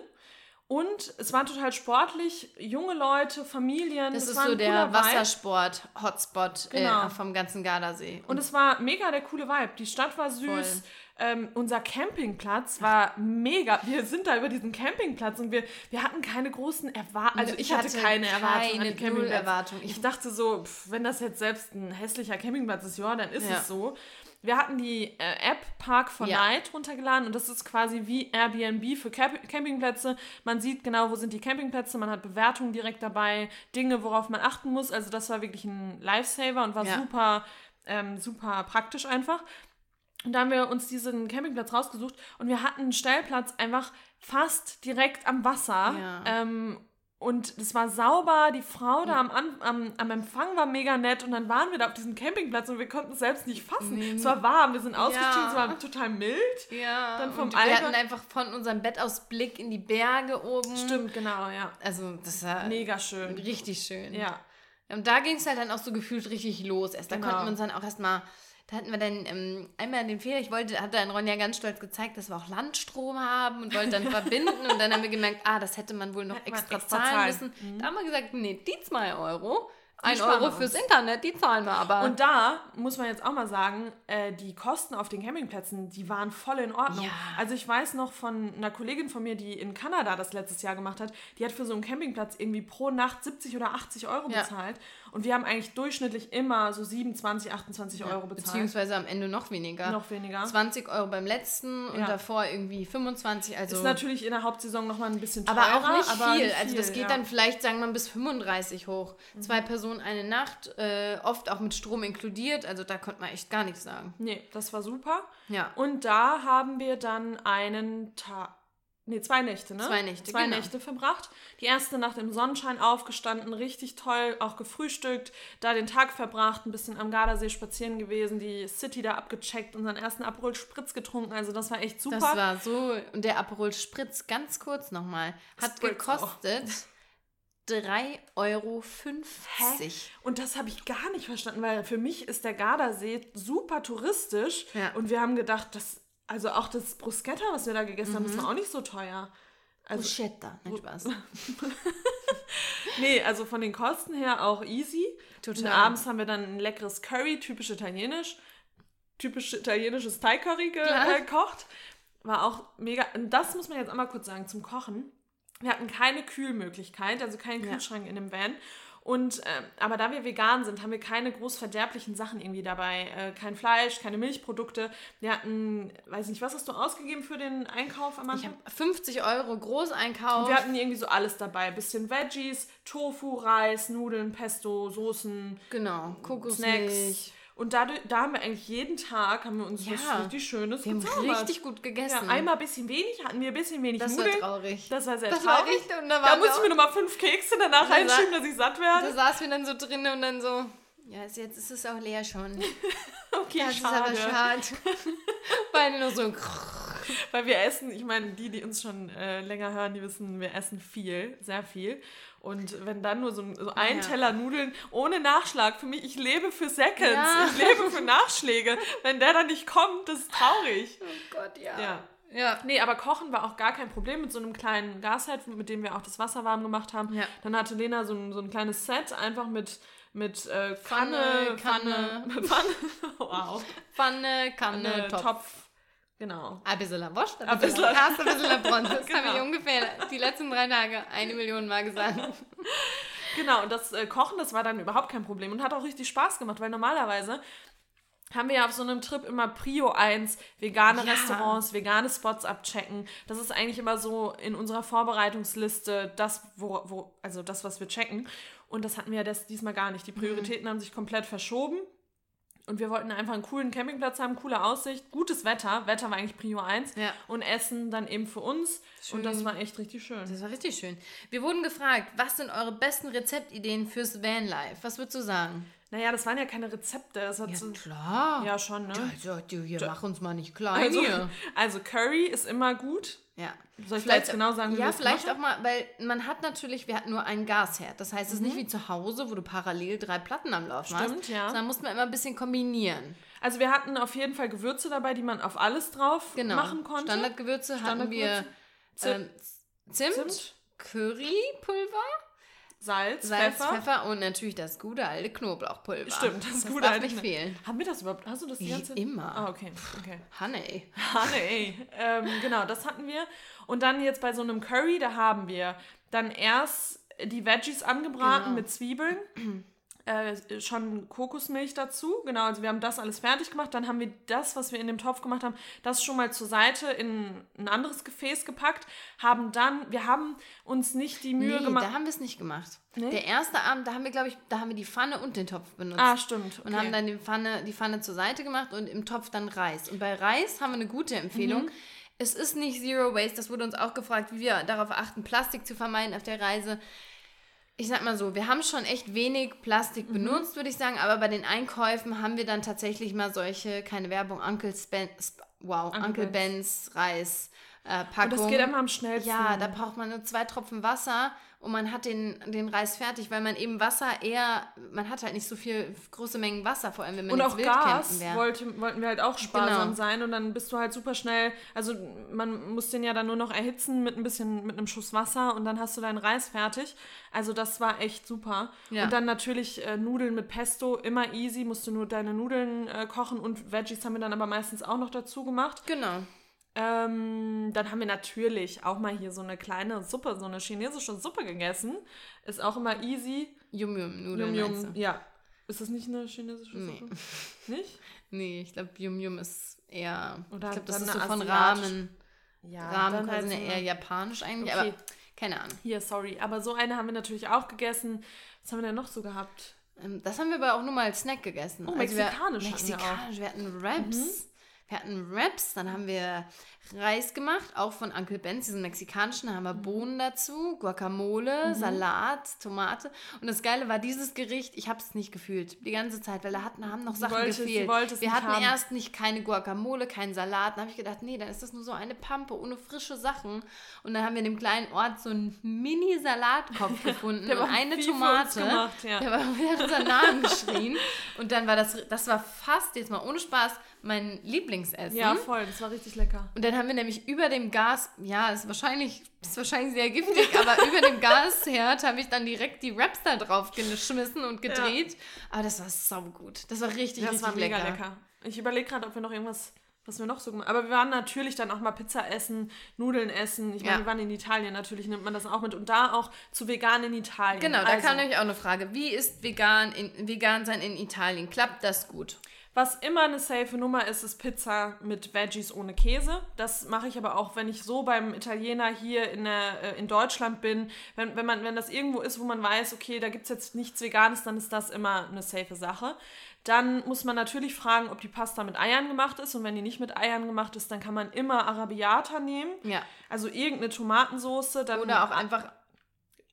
Und es war total sportlich, junge Leute, Familien. Das, das ist so der Wassersport-Hotspot äh, genau. äh, vom ganzen Gardasee. Und, und, es war mega der coole Vibe. Die Stadt war süß. Ähm, unser Campingplatz war mega. Wir sind da über diesen Campingplatz und wir, wir hatten keine großen Erwartungen. Also ich, ich, hatte, keine, Erwartungen an Campingplatz. Erwartung. Ich, ich dachte so, pff, wenn das jetzt selbst ein hässlicher Campingplatz ist, ja, dann ist ja. es so. Wir hatten die äh, App Park for ja. Night runtergeladen und das ist quasi wie Airbnb für Camp Campingplätze. Man sieht genau, wo sind die Campingplätze, man hat Bewertungen direkt dabei, Dinge, worauf man achten muss. Also das war wirklich ein Lifesaver und war ja. super, ähm, super praktisch einfach. Und da haben wir uns diesen Campingplatz rausgesucht und wir hatten einen Stellplatz einfach fast direkt am Wasser. Ja. Ähm, und es war sauber, die Frau da am, am, am Empfang war mega nett und dann waren wir da auf diesem Campingplatz und wir konnten es selbst nicht fassen. Nee. Es war warm, wir sind ausgestiegen, ja. es war total mild. Ja, dann vom und wir hatten einfach von unserem Bett aus Blick in die Berge oben. Stimmt, genau, ja. Also das war mega schön. Richtig schön. Ja. Und da ging es halt dann auch so gefühlt richtig los. Erst da genau. konnten wir uns dann auch erstmal da hatten wir dann ähm, einmal den Fehler, ich wollte, hat dann Ronja ganz stolz gezeigt, dass wir auch Landstrom haben und wollte dann verbinden und dann haben wir gemerkt, ah, das hätte man wohl noch extra, extra, zahlen müssen. Mhm. Da haben wir gesagt, nee, die zwei Euro ein Euro fürs Internet, die zahlen wir aber. Und da muss man jetzt auch mal sagen, äh, die Kosten auf den Campingplätzen, die waren voll in Ordnung. Ja. Also ich weiß noch von einer Kollegin von mir, die in Kanada das letztes Jahr gemacht hat, die hat für so einen Campingplatz irgendwie pro Nacht 70 oder 80 Euro ja. bezahlt. Und wir haben eigentlich durchschnittlich immer so 27, 28 ja, Euro bezahlt. Beziehungsweise am Ende noch weniger. Noch weniger. 20 Euro beim letzten und davor irgendwie 25. Also ist natürlich in der Hauptsaison nochmal ein bisschen teurer. Aber auch nicht viel. Nicht viel also das geht dann vielleicht, sagen wir mal, bis 35 hoch. Mhm. Zwei Personen Person eine Nacht, äh, oft auch mit Strom inkludiert. Also da konnte man echt gar nichts sagen. Nee, das war super. Ja. Und da haben wir dann einen Tag. Nee, zwei Nächte, ne? Zwei Nächte, Zwei genau. Nächte verbracht. Die erste Nacht im Sonnenschein aufgestanden, richtig toll, auch gefrühstückt, da den Tag verbracht, ein bisschen am Gardasee spazieren gewesen, die City da abgecheckt, unseren ersten Aperol Spritz getrunken, also das war echt super. Das war so. Und der Aperol Spritz, ganz kurz nochmal, hat Spritz gekostet 3,50 Euro. Und das habe ich gar nicht verstanden, weil für mich ist der Gardasee super touristisch Ja. und wir haben gedacht, dass, also auch das Bruschetta, was wir da gegessen haben, das war auch nicht so teuer. Also, Bruschetta, nein, Spaß. nee, also von den Kosten her auch easy. Total. Und abends haben wir dann ein leckeres Curry, typisch italienisch, typisch italienisches Thai-Curry Klar. ge- äh, gekocht. War auch mega. Und das muss man jetzt einmal kurz sagen zum Kochen. Wir hatten keine Kühlmöglichkeit, also keinen Ja. Kühlschrank in dem Van. Und, ähm, aber da wir vegan sind, haben wir keine groß verderblichen Sachen irgendwie dabei. Äh, kein Fleisch, keine Milchprodukte. Wir hatten, weiß nicht, was hast du ausgegeben für den Einkauf am Ich Anfang? habe 50 Euro Großeinkauf. Wir hatten irgendwie so alles dabei. Bisschen Veggies, Tofu, Reis, Nudeln, Pesto, Soßen, genau, Kokosmilch. Snacks. Und da, da haben wir eigentlich jeden Tag haben wir uns Ja. was richtig Schönes Wir haben richtig gut gegessen. ja, einmal ein bisschen wenig, hatten wir ein bisschen wenig das war Nudeln. traurig. Das war sehr Das war traurig. richtig. Und da, da musste ich mir nochmal fünf Kekse danach Da reinschieben, sa- dass ich satt da werde. saßen wir dann so drinnen und dann so, ja, jetzt ist es auch leer schon. Okay, Das schade. ist aber schade. Beide nur so. Weil wir essen, ich meine, die, die uns schon äh, länger hören, die wissen, wir essen viel, sehr viel. Und wenn dann nur so, ein- so ein Ja. Teller Nudeln ohne Nachschlag, für mich, ich lebe für Seconds, Ja. ich lebe für Nachschläge. Wenn der dann nicht kommt, das ist traurig. Oh Gott, ja. Ja. Ja. Nee, aber Kochen war auch gar kein Problem mit so einem kleinen Gasherd, mit dem wir auch das Wasser warm gemacht haben. Ja. Dann hatte Lena so ein, so ein kleines Set, einfach mit, mit äh, Pfanne, Pfanne, Pfanne, Pfanne, wow, Pfanne, Kanne, Topf. Topf, genau. Ein bisschen Wurst, ein bisschen Kast, ein bisschen Brot. Das habe ich Genau. ungefähr die letzten drei Tage eine Million Mal gesagt. Genau, und das äh, Kochen, das war dann überhaupt kein Problem und hat auch richtig Spaß gemacht, weil normalerweise haben wir ja auf so einem Trip immer Prio 1, vegane Ja. Restaurants, vegane Spots abchecken. Das ist eigentlich immer so in unserer Vorbereitungsliste das, wo, wo, also das, was wir checken. Und das hatten wir ja das, diesmal gar nicht. Die Prioritäten haben sich komplett verschoben. Und wir wollten einfach einen coolen Campingplatz haben, coole Aussicht, gutes Wetter. Wetter war eigentlich Prio 1. Ja. Und Essen dann eben für uns. Schön. Und das war echt richtig schön. Das war richtig schön. Wir wurden gefragt, was sind eure besten Rezeptideen fürs Vanlife? Was würdest du sagen? Naja, das waren ja keine Rezepte. Das hat so, klar. ja, schon, ne? Also, du, hier, mach uns mal nicht klein Also, hier. also Curry ist immer gut. Ja. Soll ich vielleicht jetzt genau sagen, wie Ja, vielleicht auch mal, weil man hat natürlich, wir hatten nur einen Gasherd. Das heißt, es ist Mhm. nicht wie zu Hause, wo du parallel drei Platten am Laufen Stimmt, hast. ja. Sondern musste man immer ein bisschen kombinieren. Also wir hatten auf jeden Fall Gewürze dabei, die man auf alles drauf Genau. machen konnte. Standardgewürze hatten wir Standardgewürze. ähm, Zimt, Zimt. Currypulver, Salz, Salz, Pfeffer. Pfeffer. und natürlich das gute alte Knoblauchpulver. Stimmt, das, das gute darf alte nicht fehlen. Haben wir das überhaupt? Hast du das die ganze immer. Ah, okay. okay. Honey. Honey. ähm, genau, das hatten wir. Und dann jetzt bei so einem Curry, da haben wir dann erst die Veggies angebraten Genau. mit Zwiebeln. Äh, schon Kokosmilch dazu, genau, also wir haben das alles fertig gemacht, dann haben wir das, was wir in dem Topf gemacht haben, das schon mal zur Seite in ein anderes Gefäß gepackt, haben dann, wir haben uns nicht die Mühe Nee, gemacht. da haben wir es nicht gemacht. Nee? Der erste Abend, da haben wir, glaube ich, da haben wir die Pfanne und den Topf benutzt. ah, stimmt. Und okay. haben dann die Pfanne, die Pfanne zur Seite gemacht und im Topf dann Reis. Und bei Reis haben wir eine gute Empfehlung. Mhm. Es ist nicht Zero Waste, das wurde uns auch gefragt, wie wir darauf achten, Plastik zu vermeiden auf der Reise. Ich sag mal so, wir haben schon echt wenig Mhm. Plastik benutzt, würde ich sagen, aber bei den Einkäufen haben wir dann tatsächlich mal solche, keine Werbung, Uncle Spen, Sp wow, Uncle Uncle. Ben's Reis. Äh, Und Packung. das geht immer am schnellsten. Ja, da braucht man nur zwei Tropfen Wasser und man hat den, den Reis fertig, weil man eben Wasser eher, man hat halt nicht so viel große Mengen Wasser, vor allem wenn man Und auch Gas wollte, wollten wir halt auch sparsam Genau. sein und dann bist du halt super schnell, also man muss den ja dann nur noch erhitzen mit ein bisschen, mit einem Schuss Wasser und dann hast du deinen Reis fertig. Also das war echt super. Ja. Und dann natürlich äh, Nudeln mit Pesto, immer easy, musst du nur deine Nudeln äh, kochen und Veggies haben wir dann aber meistens auch noch dazu gemacht. Genau. Ähm, dann haben wir natürlich auch mal hier so eine kleine Suppe, so eine chinesische Suppe gegessen. Ist auch immer easy. Yum Yum Nudeln Yum meinst Yum, du? ja. Ist das nicht eine chinesische Nee. Suppe? Nicht? Nee, ich glaube Yum Yum ist eher, Oder ich glaube das ist so von Ramen. Ja, Ramen dann quasi halt so eher japanisch eigentlich, Okay. aber keine Ahnung. Hier, sorry. Aber so eine haben wir natürlich auch gegessen. Was haben wir denn noch so gehabt? Ähm, Das haben wir aber auch nur mal als Snack gegessen. Oh, Also wir- mexikanisch wir. Mexikanisch. Wir hatten Wraps. Wir hatten Wraps, dann haben wir Reis gemacht, auch von Uncle Ben's, diesen mexikanischen, da haben wir Mhm. Bohnen dazu, Guacamole, Salat, Tomate. Und das Geile war, dieses Gericht, ich habe es nicht gefühlt, die ganze Zeit, weil da hatten, haben noch Sachen wollte- gefehlt. wir hatten haben. erst nicht keine Guacamole, keinen Salat. Dann habe ich gedacht, nee, dann ist das nur so eine Pampe ohne frische Sachen. Und dann haben wir in dem kleinen Ort so einen Mini-Salatkopf gefunden und eine Tomate. gemacht, ja. Der war der hat unseren Namen geschrien. Und dann war das, das war fast, jetzt mal ohne Spaß, mein Lieblingsessen. Ja, voll, das war richtig lecker. Und dann haben wir nämlich über dem Gas, ja, ist wahrscheinlich, ist wahrscheinlich sehr giftig, aber über dem Gasherd habe ich dann direkt die Wraps da drauf geschmissen und gedreht. Aber das war so gut. Das war richtig, Das richtig war mega lecker. lecker. Ich überlege gerade, ob wir noch irgendwas, was wir noch so gemacht. Aber wir waren natürlich dann auch mal Pizza essen, Nudeln essen. Ich meine, Ja. wir waren in Italien, natürlich nimmt man das auch mit. Und da auch zu vegan in Italien. Genau, da also, kam nämlich auch eine Frage. Wie ist vegan, in, vegan sein in Italien? Klappt das gut? Was immer eine safe Nummer ist, ist Pizza mit Veggies ohne Käse. Das mache ich aber auch, wenn ich so beim Italiener hier in, der, äh, in Deutschland bin. Wenn, wenn, man, wenn das irgendwo ist, wo man weiß, okay, da gibt es jetzt nichts Veganes, dann ist das immer eine safe Sache. Dann muss man natürlich fragen, ob die Pasta mit Eiern gemacht ist. Und wenn die nicht mit Eiern gemacht ist, dann kann man immer Arabiata nehmen. Ja. Also irgendeine Tomatensoße. Dann Oder auch einfach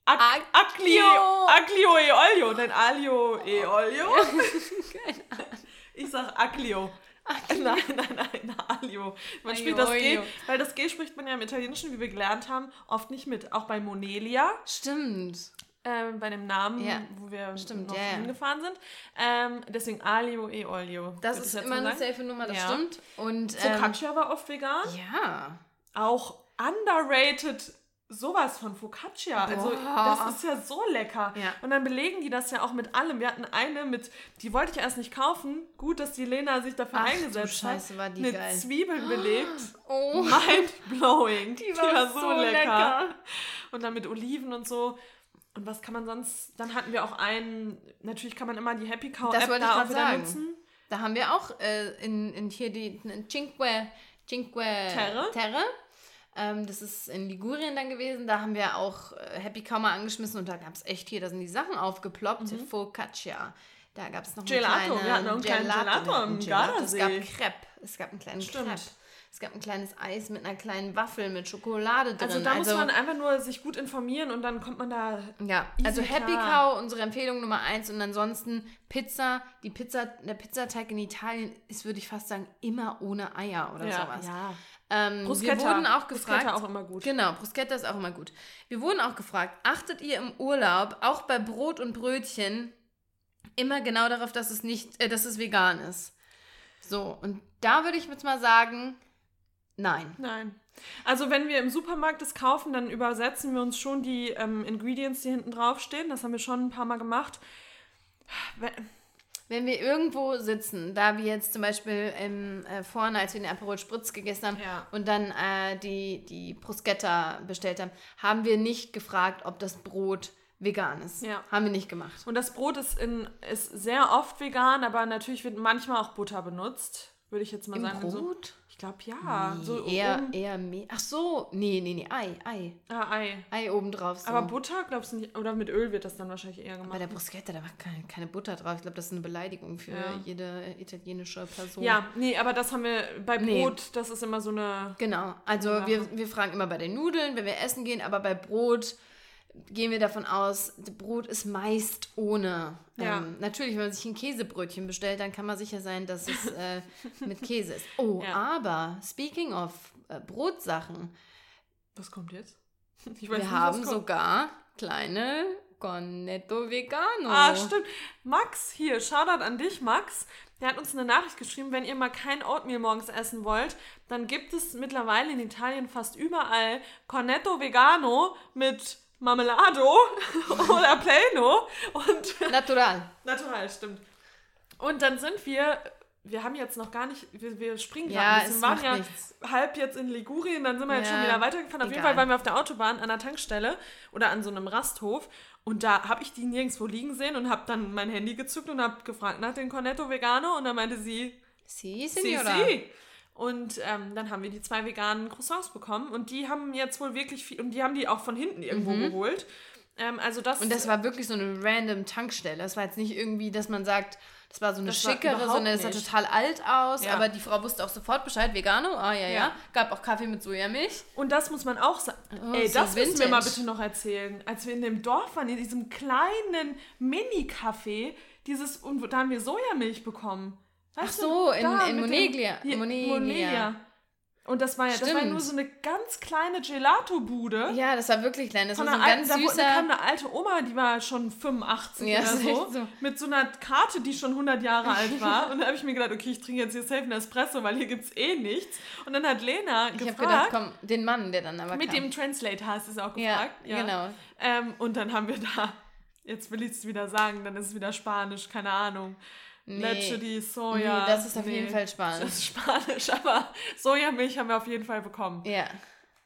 Ac Aglio, Aglio. Aglio e Olio, denn Alio e Olio. Ich sag Aglio. Nein, nein, nein, Alio. Man spricht das G, Aglio. weil das G spricht man ja im Italienischen, wie wir gelernt haben, oft nicht mit. Auch bei Monelia, Stimmt. ähm, bei dem Namen, Ja, wo wir stimmt, noch ja. hingefahren sind. Ähm, deswegen Alio e Olio. Das ist immer eine safe Nummer, das Ja. stimmt. Und ähm, Focaccia war oft vegan. ja. Auch underrated sowas von Focaccia. Also Boah. das ist ja so lecker. Ja. Und dann belegen die das ja auch mit allem. Wir hatten eine mit, die wollte ich erst nicht kaufen. Gut, dass die Lena sich dafür Ach, du eingesetzt Scheiße, hat. war die mit geil. Zwiebeln belegt. Oh. Mind blowing. Die war so lecker. Und dann mit Oliven und so. Und was kann man sonst? Dann hatten wir auch einen, natürlich kann man immer die Happy Cow App da auch wieder sagen. nutzen. Da haben wir auch äh, in, in hier die in Cinque, Cinque Terre. Terre. Ähm, das ist in Ligurien dann gewesen. Da haben wir auch äh, Happy Cow mal angeschmissen und da gab es echt hier, da sind die Sachen aufgeploppt. Focaccia. Da gab es noch Mhm. Gelato. Wir hatten noch einen kleinen Gelato hatten am Gelato. Es gab Gardasee. Crepe. Es gab einen kleinen Stimmt. Crepe. Es gab ein kleines Eis mit einer kleinen Waffel mit Schokolade drin. Also da muss man einfach nur sich gut informieren und dann kommt man da Ja, also Happy klar. Cow, unsere Empfehlung Nummer eins. Und ansonsten Pizza. Die Pizza, der Pizzateig in Italien ist, würde ich fast sagen, immer ohne Eier oder sowas. ja. Ähm, Bruschetta. Wir wurden auch Bruschetta gefragt. auch immer gut. Genau, Bruschetta ist auch immer gut. Wir wurden auch gefragt, achtet ihr im Urlaub auch bei Brot und Brötchen immer genau darauf, dass es nicht, äh, dass es vegan ist? So, und da würde ich jetzt mal sagen, nein. Nein. Also wenn wir im Supermarkt das kaufen, dann übersetzen wir uns schon die ähm, Ingredients, die hinten draufstehen. Das haben wir schon ein paar Mal gemacht. We- Wenn wir irgendwo sitzen, da wir jetzt zum Beispiel im, äh, vorne, als wir den Aperol Spritz gegessen haben Ja. und dann äh, die, die Bruschetta bestellt haben, haben wir nicht gefragt, ob das Brot vegan ist. Ja. Haben wir nicht gemacht. Und das Brot ist, in, ist sehr oft vegan, aber natürlich wird manchmal auch Butter benutzt. Würde ich jetzt mal Im sagen. So, Brot? Ich glaube ja. Nee, so eher, oben- eher mehr. Ach so, nee, nee, nee, Ei, Ei. Ah, Ei. Ei obendrauf. So. Aber Butter, glaubst du nicht? Oder mit Öl wird das dann wahrscheinlich eher Bei gemacht. der Bruschetta, da war keine, keine Butter drauf. Ich glaube, das ist eine Beleidigung für Ja. jede italienische Person. Ja, nee, aber das haben wir bei Nee. Brot, das ist immer so eine. Genau, also Ja. wir, wir fragen immer bei den Nudeln, wenn wir essen gehen, aber bei Brot gehen wir davon aus, Brot ist meist ohne. Ja. Ähm, natürlich, wenn man sich ein Käsebrötchen bestellt, dann kann man sicher sein, dass es äh, mit Käse ist. Oh, Ja. aber speaking of äh, Brotsachen, Was kommt jetzt? Wir nicht, haben sogar kleine Cornetto Vegano. Ah, stimmt. Max, hier, Shoutout an dich, Max. Der hat uns eine Nachricht geschrieben, wenn ihr mal kein Oatmeal morgens essen wollt, dann gibt es mittlerweile in Italien fast überall Cornetto Vegano mit Marmelado oder Pleno und Natural. natural, stimmt. Und dann sind wir, wir haben jetzt noch gar nicht, wir, wir springen gerade Ja, ein bisschen, waren ja nichts. halb jetzt in Ligurien, dann sind wir jetzt schon Ja, wieder weitergefahren. Auf jeden egal. Fall waren wir auf der Autobahn an der Tankstelle oder an so einem Rasthof und da habe ich die nirgendwo liegen sehen und habe dann mein Handy gezückt und habe gefragt nach den Cornetto Vegano und dann meinte sie, Si, si, Signora. si. Und ähm, dann haben wir die zwei veganen Croissants bekommen und die haben jetzt wohl wirklich viel, und die haben die auch von hinten irgendwo geholt. Ähm, also das, Mhm. Und das war wirklich so eine random Tankstelle. Das war jetzt nicht irgendwie, dass man sagt, Das war so eine Das schickere, so überhaupt eine, das sah total alt aus, Ja. aber die Frau wusste auch sofort Bescheid, Vegano, ah ja, ja. Ja. Gab auch Kaffee mit Sojamilch. Und das muss man auch sagen. Oh, Ey, so das müssen wir mal vintage. bitte noch erzählen. Als wir in dem Dorf waren, in diesem kleinen Mini-Café, dieses, und da haben wir Sojamilch bekommen. Ach so, in- Da in mit dem- Moneglia- Moneglia. Moneglia. Und das war ja, das war ja nur so eine ganz kleine Gelato-Bude. Ja, das war wirklich klein. Das war so ein alten, ganz süßer. da kam eine alte Oma, die war schon 85 Ja, oder so, so. mit so einer Karte, die schon 100 Jahre alt war. Und da habe ich mir gedacht, okay, ich trinke jetzt hier safe einen Espresso, weil hier gibt es eh nichts. Und dann hat Lena ich habe gefragt, gedacht, komm, den Mann, der dann aber mit kam. dem Translate hast du es auch ja, gefragt. genau. Ähm, und dann haben wir da, jetzt will ich es wieder sagen, dann ist es wieder Spanisch, keine Ahnung. Nee. Leche Soja. Nee, das ist auf jeden Fall Spanisch. Das ist Spanisch, aber Sojamilch haben wir auf jeden Fall bekommen. Ja.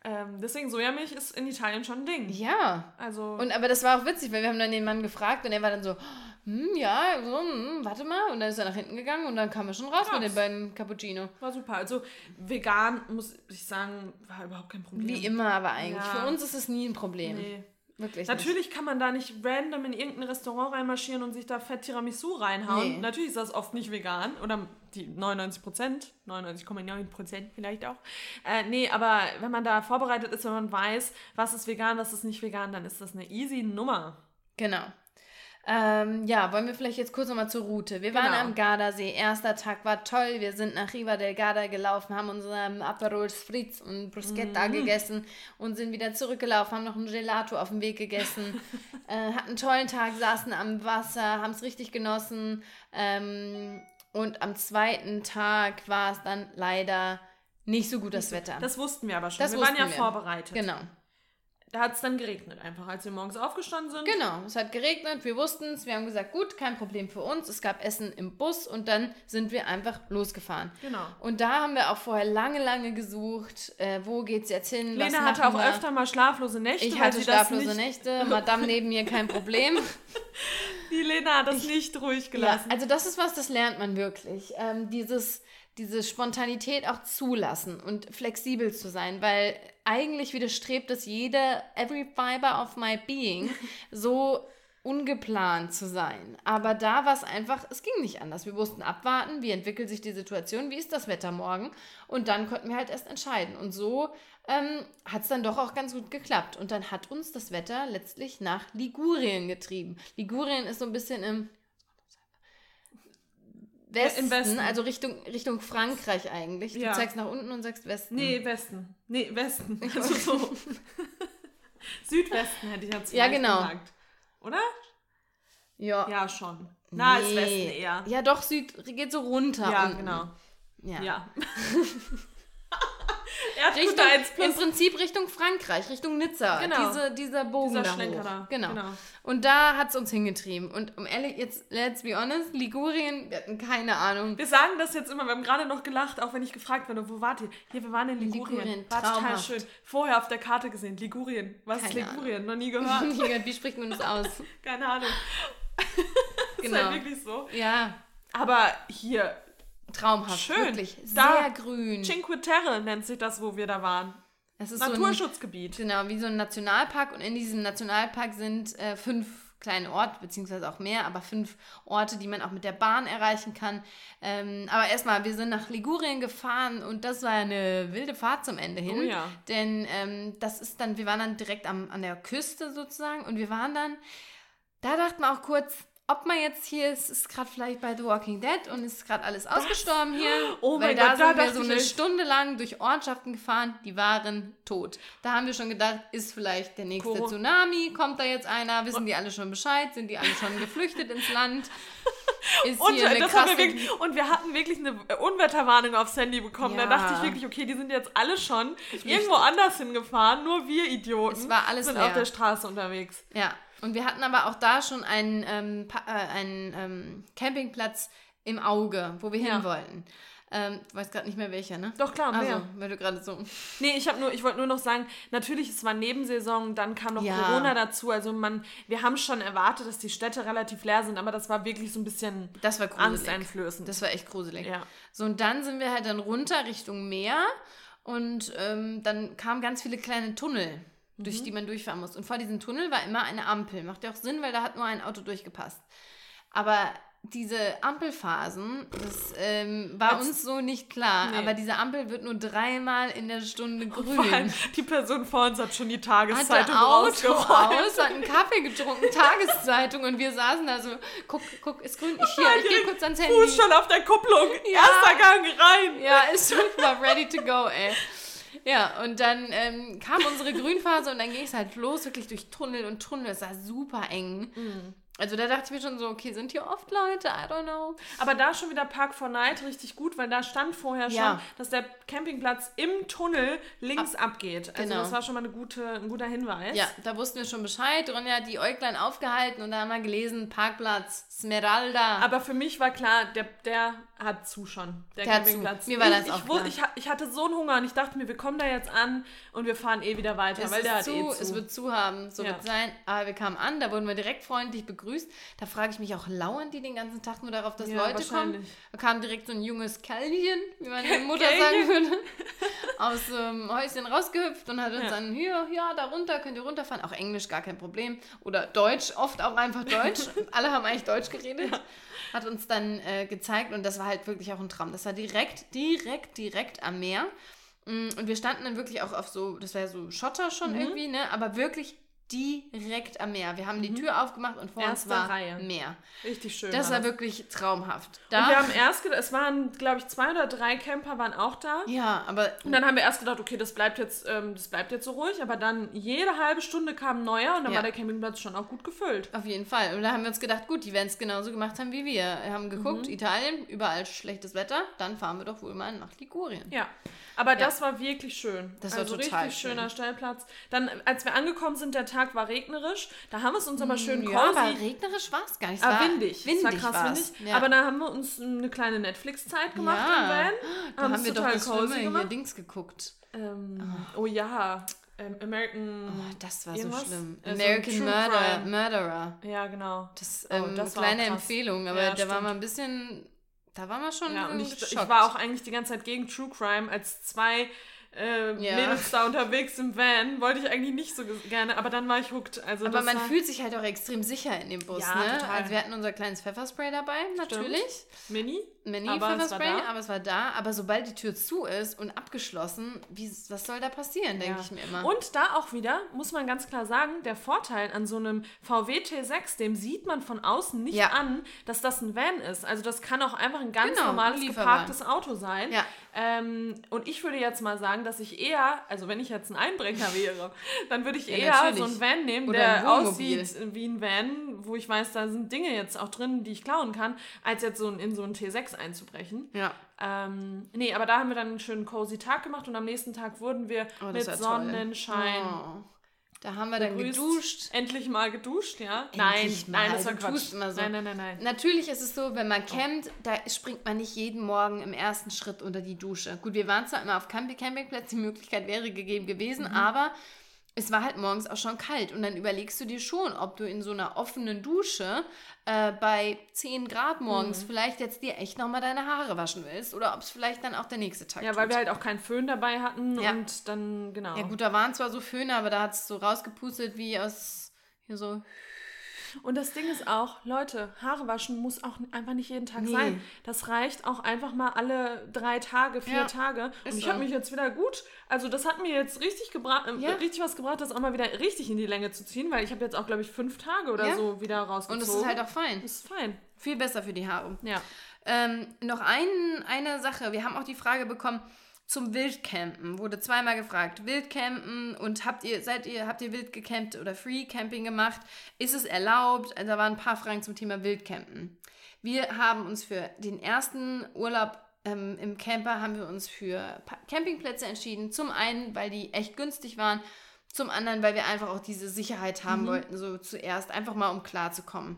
Ähm, deswegen, Sojamilch ist in Italien schon ein Ding. Ja. Also, Und aber das war auch witzig, weil wir haben dann den Mann gefragt und er war dann so, hm, ja, so, hm, warte mal. Und dann ist er nach hinten gegangen und dann kam er schon raus Krass. mit den beiden Cappuccino. war super. Also, vegan, muss ich sagen, war überhaupt kein Problem. Wie immer aber eigentlich. Ja. Für uns ist es nie ein Problem. Nee. Wirklich. Nicht. Natürlich kann man da nicht random in irgendein Restaurant reinmarschieren und sich da Fett Tiramisu reinhauen. Nee. Natürlich ist das oft nicht vegan. Oder die 99 Prozent, 99,9 Prozent vielleicht auch. Äh, nee, aber wenn man da vorbereitet ist, wenn man weiß, was ist vegan, was ist nicht vegan, dann ist das eine easy Nummer. Genau. Ähm, ja, wollen wir vielleicht jetzt kurz nochmal zur Route. Wir waren Genau. am Gardasee. Erster Tag war toll. Wir sind nach Riva del Garda gelaufen, haben unseren Aperol Spritz und Bruschetta Mhm. gegessen und sind wieder zurückgelaufen, haben noch ein Gelato auf dem Weg gegessen. äh, hatten einen tollen Tag, saßen am Wasser, haben es richtig genossen. Ähm, und am zweiten Tag war es dann leider nicht so gut das Wetter. Das wussten wir aber schon. Das wir waren ja wir. vorbereitet. genau. Da hat es dann geregnet einfach, als wir morgens aufgestanden sind. Genau, es hat geregnet, wir wussten es, wir haben gesagt, gut, kein Problem für uns. Es gab Essen im Bus und dann sind wir einfach losgefahren. Genau. Und da haben wir auch vorher lange, lange gesucht, äh, wo geht's jetzt hin? was Lena hatte machen auch wir? öfter mal schlaflose Nächte. Ich hatte schlaflose Nächte, Madame neben mir kein Problem. Die Lena hat das nicht ruhig ja, gelassen. also das ist was, das lernt man wirklich. Ähm, dieses, diese Spontanität auch zulassen und flexibel zu sein, weil eigentlich widerstrebt es jeder, every fiber of my being, so ungeplant zu sein. Aber da war es einfach, es ging nicht anders. Wir mussten abwarten, wie entwickelt sich die Situation, wie ist das Wetter morgen und dann konnten wir halt erst entscheiden. Und so ähm, hat es dann doch auch ganz gut geklappt. Und dann hat uns das Wetter letztlich nach Ligurien getrieben. Ligurien ist so ein bisschen im Westen, Westen. also Richtung, Richtung Frankreich eigentlich. Du Ja. zeigst nach unten und sagst Westen. Nee, Westen. Nee, Westen. Also so. Südwesten hätte ich jetzt Ja, genau. gesagt. Oder? Ja. Ja, schon. Na, ist Nee. Westen eher. Ja, doch, Süd geht so runter. Ja, unten. genau. Ja. Ja. Richtung, Im. Prinzip Richtung Frankreich, Richtung Nizza. Genau. Diese, dieser Bogen Dieser da Schlenker hoch. da. Genau. Genau. Und da hat es uns hingetrieben. Und um ehrlich, jetzt, let's be honest, Ligurien, wir hatten keine Ahnung. Wir sagen das jetzt immer, wir haben gerade noch gelacht, auch wenn ich gefragt werde, wo wart ihr? Hier, wir waren in Ligurien. Ligurien, War total schön. Vorher auf der Karte gesehen, Ligurien. Was ist Keine Ligurien? Noch nie gehört. Wie spricht man das aus? Keine Ahnung. Ist Genau. halt wirklich so. Ja, Aber hier, traumhaft. Schön. Wirklich. Da- Sehr grün. Cinque Terre nennt sich das, wo wir da waren. Es ist so ein, Naturschutzgebiet. Genau, wie so ein Nationalpark und in diesem Nationalpark sind äh, fünf kleine Orte, beziehungsweise auch mehr, aber fünf Orte, die man auch mit der Bahn erreichen kann. Ähm, aber erstmal, wir sind nach Ligurien gefahren und das war eine wilde Fahrt zum Ende hin. Oh ja. Denn ähm, das ist dann, wir waren dann direkt am, an der Küste sozusagen und wir waren dann, da dachten wir auch kurz, ob man jetzt hier ist, ist gerade vielleicht bei The Walking Dead und ist gerade alles ausgestorben hier. Oh weil mein da Gott, da sind wir so eine echt. Stunde lang durch Ortschaften gefahren, die waren tot. Da haben wir schon gedacht, ist vielleicht der nächste Koro- Tsunami, kommt da jetzt einer, wissen die alle schon Bescheid, sind die alle schon geflüchtet ins Land? Ist Und, hier eine das krasse... wir wirklich, und wir hatten wirklich eine Unwetterwarnung aufs Handy bekommen. Ja. Da dachte ich wirklich, okay, die sind jetzt alle schon irgendwo anders hingefahren, nur wir Idioten Es war alles sind leer. auf der Straße unterwegs. Ja, und wir hatten aber auch da schon einen, ähm, äh, einen ähm, Campingplatz im Auge, wo wir Ja. hin wollten. Ähm, ich weiß gerade nicht mehr welcher, ne? Doch, klar, Also, mehr. weil du gerade so... Nee, ich nur, ich wollte nur noch sagen, natürlich, es war Nebensaison, dann kam noch Ja. Corona dazu. Also man, wir haben schon erwartet, dass die Städte relativ leer sind, aber das war wirklich so ein bisschen Das war gruselig. angsteinflößend. Das war echt gruselig. Ja. So, und dann sind wir halt dann runter Richtung Meer und ähm, dann kamen ganz viele kleine Tunnel, Mhm. durch die man durchfahren muss. Und vor diesem Tunnel war immer eine Ampel. Macht ja auch Sinn, weil da hat nur ein Auto durchgepasst. Aber diese Ampelphasen, das ähm, war Als- uns so nicht klar, Nee. aber diese Ampel wird nur dreimal in der Stunde Vor grün. allem, die Person vor uns hat schon die Tageszeitung Auto rausgeräumt. aus, hat einen Kaffee getrunken, Tageszeitung und wir saßen da so, guck, guck, ist grün, ich hier, ich gehe kurz ans Handy. Fuß schon auf der Kupplung. Ja. Erster Gang rein. Ja, ist super ready to go, ey. Ja, und dann ähm, kam unsere Grünphase und dann ging es halt los, wirklich durch Tunnel und Tunnel. Es war super eng. Mhm. Also da dachte ich mir schon so, okay, sind hier oft Leute? I don't know. Aber da schon wieder Park for Night richtig gut, weil da stand vorher schon, Ja. dass der Campingplatz im Tunnel links abgeht. Also Genau. das war schon mal eine gute, ein guter Hinweis. Ja, da wussten wir schon Bescheid. Ronja hat die Äuglein aufgehalten und da haben wir gelesen, Parkplatz Smeralda. Aber für mich war klar, der, der hat zu schon. Der, Der Campingplatz. Mir war das ich, auch ich, wus- klar. ich, ich hatte so einen Hunger und ich dachte mir, wir kommen da jetzt an und wir fahren eh wieder weiter, es, weil der hat zu, eh zu. es wird zu haben, so Ja. wird sein. Aber wir kamen an, da wurden wir direkt freundlich begrüßt. Da frage ich mich auch, lauern die den ganzen Tag nur darauf, dass Ja, Leute kommen? Da kam direkt so ein junges Kerlchen, wie meine Mutter sagen würde, aus dem Häuschen rausgehüpft und hat uns Ja. dann, hier, ja, da runter, könnt ihr runterfahren. Auch Englisch, gar kein Problem. Oder Deutsch, oft auch einfach Deutsch. Alle haben eigentlich Deutsch geredet. Hat uns dann äh, gezeigt und das war halt wirklich auch ein Traum. Das war direkt, direkt, direkt am Meer. Mm, Und wir standen dann wirklich auch auf so, das wäre so Schotter schon Mhm. irgendwie, ne? Aber wirklich direkt am Meer. Wir haben die Tür aufgemacht und vor Mhm. Erste uns war Reihe. Meer. Richtig schön. Das war das. wirklich traumhaft. Und wir haben erst gedacht, es waren, glaube ich, zwei oder drei Camper waren auch da. ja, aber Und dann haben wir erst gedacht, okay, das bleibt jetzt, ähm, das bleibt jetzt so ruhig, aber dann jede halbe Stunde kam ein neuer und dann Ja. war der Campingplatz schon auch gut gefüllt. auf jeden Fall. Und da haben wir uns gedacht, gut, die werden es genauso gemacht haben wie wir. Wir haben geguckt, Mhm. Italien, überall schlechtes Wetter, dann fahren wir doch wohl mal nach Ligurien. Ja. Aber das war wirklich schön. Das war also total richtig schön. schöner Stellplatz. Dann, als wir angekommen sind, der Tag war regnerisch. Da haben wir es uns aber schön cozy. Ja, aber regnerisch war es gar nicht. Es Ah, war windig. Windig es war krass war's. windig. Ja. Aber da haben wir uns eine kleine Netflix-Zeit gemacht Ja. im Van. da haben wir doch total das cozy hier. Dings geguckt. Ähm, Oh ja. Ähm, American. Oh, das war irgendwas? so schlimm. Äh, so American True Murder. Murderer. Ja, genau. Das, Oh, ähm, das war kleine. Empfehlung, aber Ja, da war stimmt. man ein bisschen, da war man schon Ja, und ich, ich war auch eigentlich die ganze Zeit gegen True Crime. Als zwei äh, Ja. Mädels da unterwegs im Van wollte ich eigentlich nicht so ge- gerne, aber dann war ich hooked. Also aber man fühlt sich halt auch extrem sicher in dem Bus, Ja, ne? total. Also wir hatten unser kleines Pfefferspray dabei, natürlich. Mini. Mini Aber es war Pfefferspray, da. aber es war da. Aber sobald die Tür zu ist und abgeschlossen, wie, was soll da passieren, denke Ja. ich mir immer. Und da auch wieder, muss man ganz klar sagen, der Vorteil an so einem VW T6, dem sieht man von außen nicht Ja. an, dass das ein Van ist. Also das kann auch einfach ein ganz Genau, normales geparktes Auto sein. Ja. Ähm, und ich würde jetzt mal sagen, dass ich eher, also wenn ich jetzt ein Einbrecher wäre, dann würde ich Ja, eher natürlich. so ein Van nehmen, Oder der aussieht wie ein Van, wo ich weiß, da sind Dinge jetzt auch drin, die ich klauen kann, als jetzt so in so ein T6 einzubrechen. ja. Ähm, nee, aber da haben wir dann einen schönen cozy Tag gemacht und am nächsten Tag wurden wir Oh, mit war toll. Sonnenschein Oh. Da haben wir dann begrüßt. geduscht. Endlich mal geduscht, ja? Endlich nein, mal. nein, das war Quatsch. immer so. Nein, nein, nein, nein. Natürlich ist es so, wenn man campt, da springt man nicht jeden Morgen im ersten Schritt unter die Dusche. Gut, wir waren zwar immer auf Camp Campingplätzen, die Möglichkeit wäre gegeben gewesen, Mhm. aber es war halt morgens auch schon kalt. Und dann überlegst du dir schon, ob du in so einer offenen Dusche äh, bei 10 Grad morgens Mhm. vielleicht jetzt dir echt nochmal deine Haare waschen willst oder ob es vielleicht dann auch der nächste Tag Ja, tut. weil wir halt auch keinen Föhn dabei hatten Ja. und dann, genau. Ja gut, da waren zwar so Föhne, aber da hat es so rausgepustet wie aus hier so Und das Ding ist auch, Leute, Haare waschen muss auch einfach nicht jeden Tag Nee. sein. Das reicht auch einfach mal alle drei Tage, vier Ja, Tage. Und ich so. habe mich jetzt wieder gut, also das hat mir jetzt richtig gebracht, äh, Ja. richtig was gebracht, das auch mal wieder richtig in die Länge zu ziehen, weil ich habe jetzt auch, glaube ich, fünf Tage oder Ja. so wieder rausgezogen. und es ist halt auch fein. Das ist fein. Viel besser für die Haare. Ja. Ähm, noch ein, eine Sache. Wir haben auch die Frage bekommen zum Wildcampen. Wurde zweimal gefragt. Wildcampen und habt ihr, seid ihr, habt ihr wild gecampt oder Free Camping gemacht? Ist es erlaubt? Also, da waren ein paar Fragen zum Thema Wildcampen. Wir haben uns für den ersten Urlaub ähm, im Camper haben wir uns für Campingplätze entschieden. Zum einen, weil die echt günstig waren. Zum anderen, weil wir einfach auch diese Sicherheit haben wollten, so zuerst, einfach mal um klarzukommen.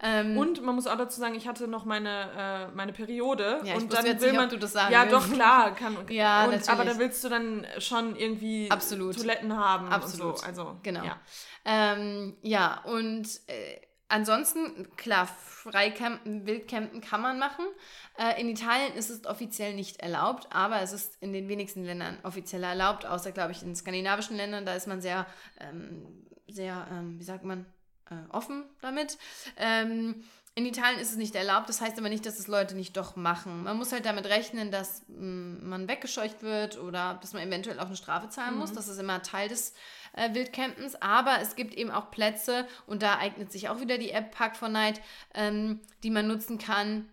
Ähm, Und man muss auch dazu sagen, ich hatte noch meine, äh, meine Periode. Ja, und dann will nicht, man, du das sagen Ja, willst. doch, klar. Kann, Ja, und, natürlich. Aber da willst du dann schon irgendwie Absolut. Toiletten haben. Absolut. Und so. Also, Genau. Ja. Ähm, ja, und äh, ansonsten, klar, Freicampen, Wildcampen kann man machen. Äh, in Italien ist es offiziell nicht erlaubt, aber es ist in den wenigsten Ländern offiziell erlaubt, außer, glaube ich, in skandinavischen Ländern. Da ist man sehr, ähm, sehr, ähm, wie sagt man, äh, offen damit. Ähm, in Italien ist es nicht erlaubt, das heißt aber nicht, dass es Leute nicht doch machen. Man muss halt damit rechnen, dass mh, mm, man weggescheucht wird oder dass man eventuell auch eine Strafe zahlen mhm. muss. Das ist immer Teil des äh, Wildcampens. Aber es gibt eben auch Plätze und da eignet sich auch wieder die App Park 4 Night, ähm, die man nutzen kann,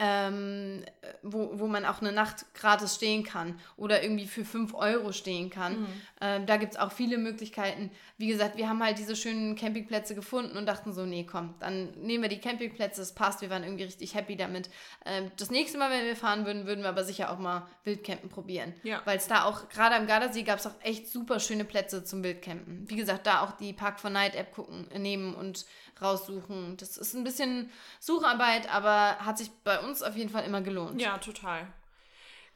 ähm, wo, wo man auch eine Nacht gratis stehen kann oder irgendwie für 5 Euro stehen kann. Mhm. Ähm, da gibt es auch viele Möglichkeiten. Wie gesagt, wir haben halt diese schönen Campingplätze gefunden und dachten so, nee, komm, dann nehmen wir die Campingplätze, es passt, wir waren irgendwie richtig happy damit. Ähm, das nächste Mal, wenn wir fahren würden, würden wir aber sicher auch mal Wildcampen probieren. Ja. Weil es da auch, gerade am Gardasee gab es auch echt super schöne Plätze zum Wildcampen. Wie gesagt, da auch die Park for Night App gucken, nehmen und raussuchen. Das ist ein bisschen Sucharbeit, aber hat sich bei uns auf jeden Fall immer gelohnt. Ja, total.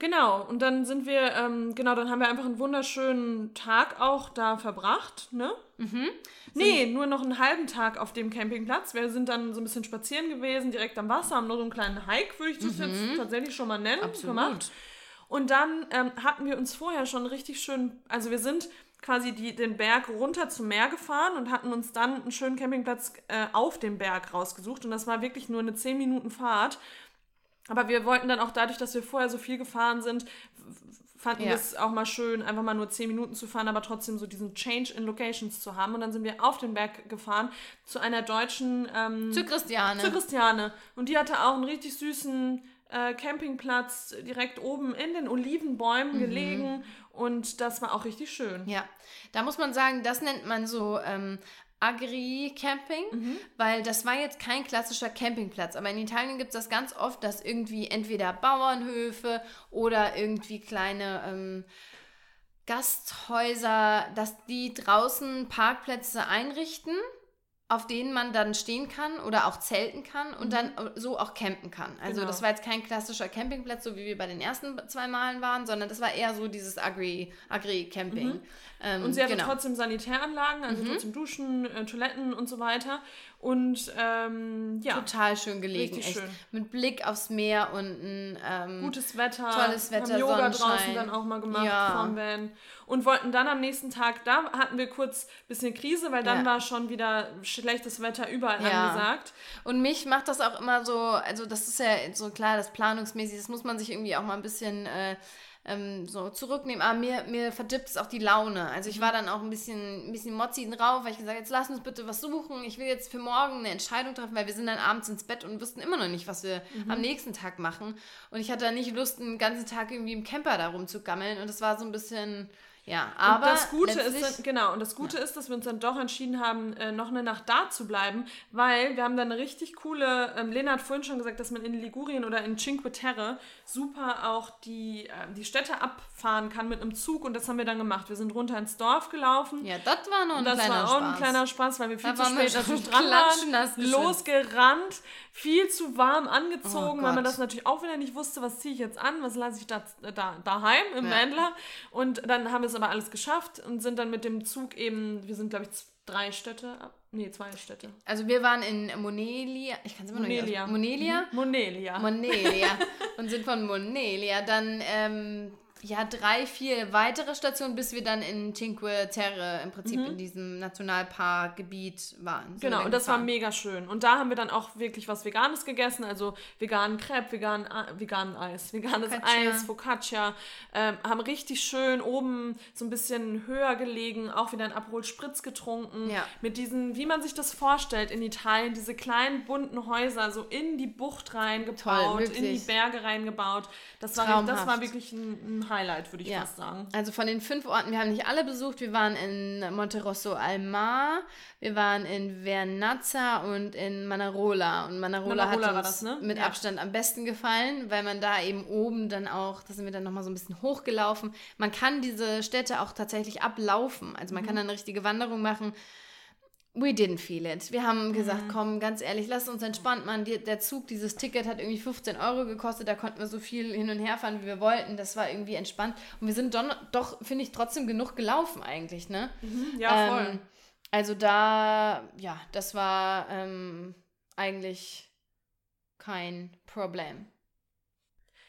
Genau, und dann sind wir, ähm, genau, dann haben wir einfach einen wunderschönen Tag auch da verbracht, ne? Mhm. Nee, nur noch einen halben Tag auf dem Campingplatz. Wir sind dann so ein bisschen spazieren gewesen, direkt am Wasser, haben nur so einen kleinen Hike, würde ich das mhm. jetzt tatsächlich schon mal nennen, Absolut. gemacht. Und dann ähm, hatten wir uns vorher schon richtig schön, also wir sind quasi die, den Berg runter zum Meer gefahren und hatten uns dann einen schönen Campingplatz äh, auf dem Berg rausgesucht. Und das war wirklich nur eine 10 Minuten Fahrt. Aber wir wollten dann auch dadurch, dass wir vorher so viel gefahren sind, fanden ja. wir es auch mal schön, einfach mal nur 10 Minuten zu fahren, aber trotzdem so diesen Change in Locations zu haben. Und dann sind wir auf den Berg gefahren zu einer deutschen. Ähm, zu Christiane. Zu Christiane. Und die hatte auch einen richtig süßen äh, Campingplatz direkt oben in den Olivenbäumen mhm. gelegen und das war auch richtig schön. Ja, da muss man sagen, das nennt man so ähm, Agri-Camping, mhm. weil das war jetzt kein klassischer Campingplatz. Aber in Italien gibt es das ganz oft, dass irgendwie entweder Bauernhöfe oder irgendwie kleine ähm, Gasthäuser, dass die draußen Parkplätze einrichten auf denen man dann stehen kann oder auch zelten kann und mhm. dann so auch campen kann. Also genau. das war jetzt kein klassischer Campingplatz, so wie wir bei den ersten zwei Malen waren, sondern das war eher so dieses Agri-Camping. Agri mhm. ähm, und sie hatte genau. trotzdem Sanitäranlagen, also mhm. trotzdem Duschen, äh, Toiletten und so weiter. Und ähm, ja. Total schön gelegen. Echt. schön. Mit Blick aufs Meer und ein ähm, gutes Wetter. Tolles Wetter, haben Yoga Sonnenschein. draußen dann auch mal gemacht ja. vom Van. Und wollten dann am nächsten Tag, da hatten wir kurz ein bisschen Krise, weil dann ja. war schon wieder schlechtes Wetter überall ja. angesagt. Und mich macht das auch immer so, also das ist ja so klar, das planungsmäßig, das muss man sich irgendwie auch mal ein bisschen... Äh, ähm, so zurücknehmen. Aber mir, mir verdippt es auch die Laune. Also ich war dann auch ein bisschen, ein bisschen mozzi drauf, weil ich gesagt habe, jetzt lass uns bitte was suchen. Ich will jetzt für morgen eine Entscheidung treffen, weil wir sind dann abends ins Bett und wussten immer noch nicht, was wir mhm. am nächsten Tag machen. Und ich hatte da nicht Lust, einen ganzen Tag irgendwie im Camper da rumzugammeln. Und das war so ein bisschen ja, aber und das Gute ist, genau, und das Gute ja. ist, dass wir uns dann doch entschieden haben, äh, noch eine Nacht da zu bleiben, weil wir haben dann eine richtig coole, ähm, Lena hat vorhin schon gesagt, dass man in Ligurien oder in Cinque Terre super auch die, äh, die Städte abfahren kann mit einem Zug und das haben wir dann gemacht. Wir sind runter ins Dorf gelaufen. Ja, das war noch ein das kleiner Spaß. Das war auch ein kleiner Spaß, weil wir viel da zu spät natürlich dran waren, losgerannt, viel zu warm angezogen, oh weil man das natürlich auch wieder nicht wusste, was ziehe ich jetzt an, was lasse ich da, da daheim im ja. Wendler und dann haben wir es aber alles geschafft und sind dann mit dem Zug eben, wir sind glaube ich drei Städte, nee, zwei Städte. Also wir waren in Monelia, ich kann es immer noch nicht Monelia. Mhm. Monelia. Monelia. und sind von Monelia dann ähm, ja, drei, vier weitere Stationen, bis wir dann in Cinque Terre im Prinzip mhm. in diesem Nationalparkgebiet waren. So genau, und das war mega schön. Und da haben wir dann auch wirklich was Veganes gegessen, also veganen Crepe, veganen, veganen Eis, veganes Focaccia. Eis, Focaccia. Ähm, haben richtig schön oben so ein bisschen höher gelegen, auch wieder ein Aperol Spritz getrunken. Ja. Mit diesen, wie man sich das vorstellt in Italien, diese kleinen bunten Häuser so in die Bucht reingebaut, Toll, in die Berge reingebaut. Das war, das war wirklich ein, ein Highlight, würde ich ja. fast sagen. Also von den fünf Orten, wir haben nicht alle besucht. Wir waren in Monterosso al Mar, wir waren in Vernazza und in Manarola. Und Manarola, Manarola hat uns das, ne? mit ja. Abstand am besten gefallen, weil man da eben oben dann auch, da sind wir dann nochmal so ein bisschen hochgelaufen. Man kann diese Städte auch tatsächlich ablaufen. Also man mhm. kann dann eine richtige Wanderung machen. We didn't feel it. Wir haben gesagt, mhm. komm, ganz ehrlich, lass uns entspannt machen. der Zug, dieses Ticket hat irgendwie 15 Euro gekostet. Da konnten wir so viel hin und her fahren, wie wir wollten. Das war irgendwie entspannt. Und wir sind don, doch, finde ich, trotzdem genug gelaufen eigentlich, ne? Mhm, ja, voll. Ähm, also da, ja, das war ähm, eigentlich kein Problem.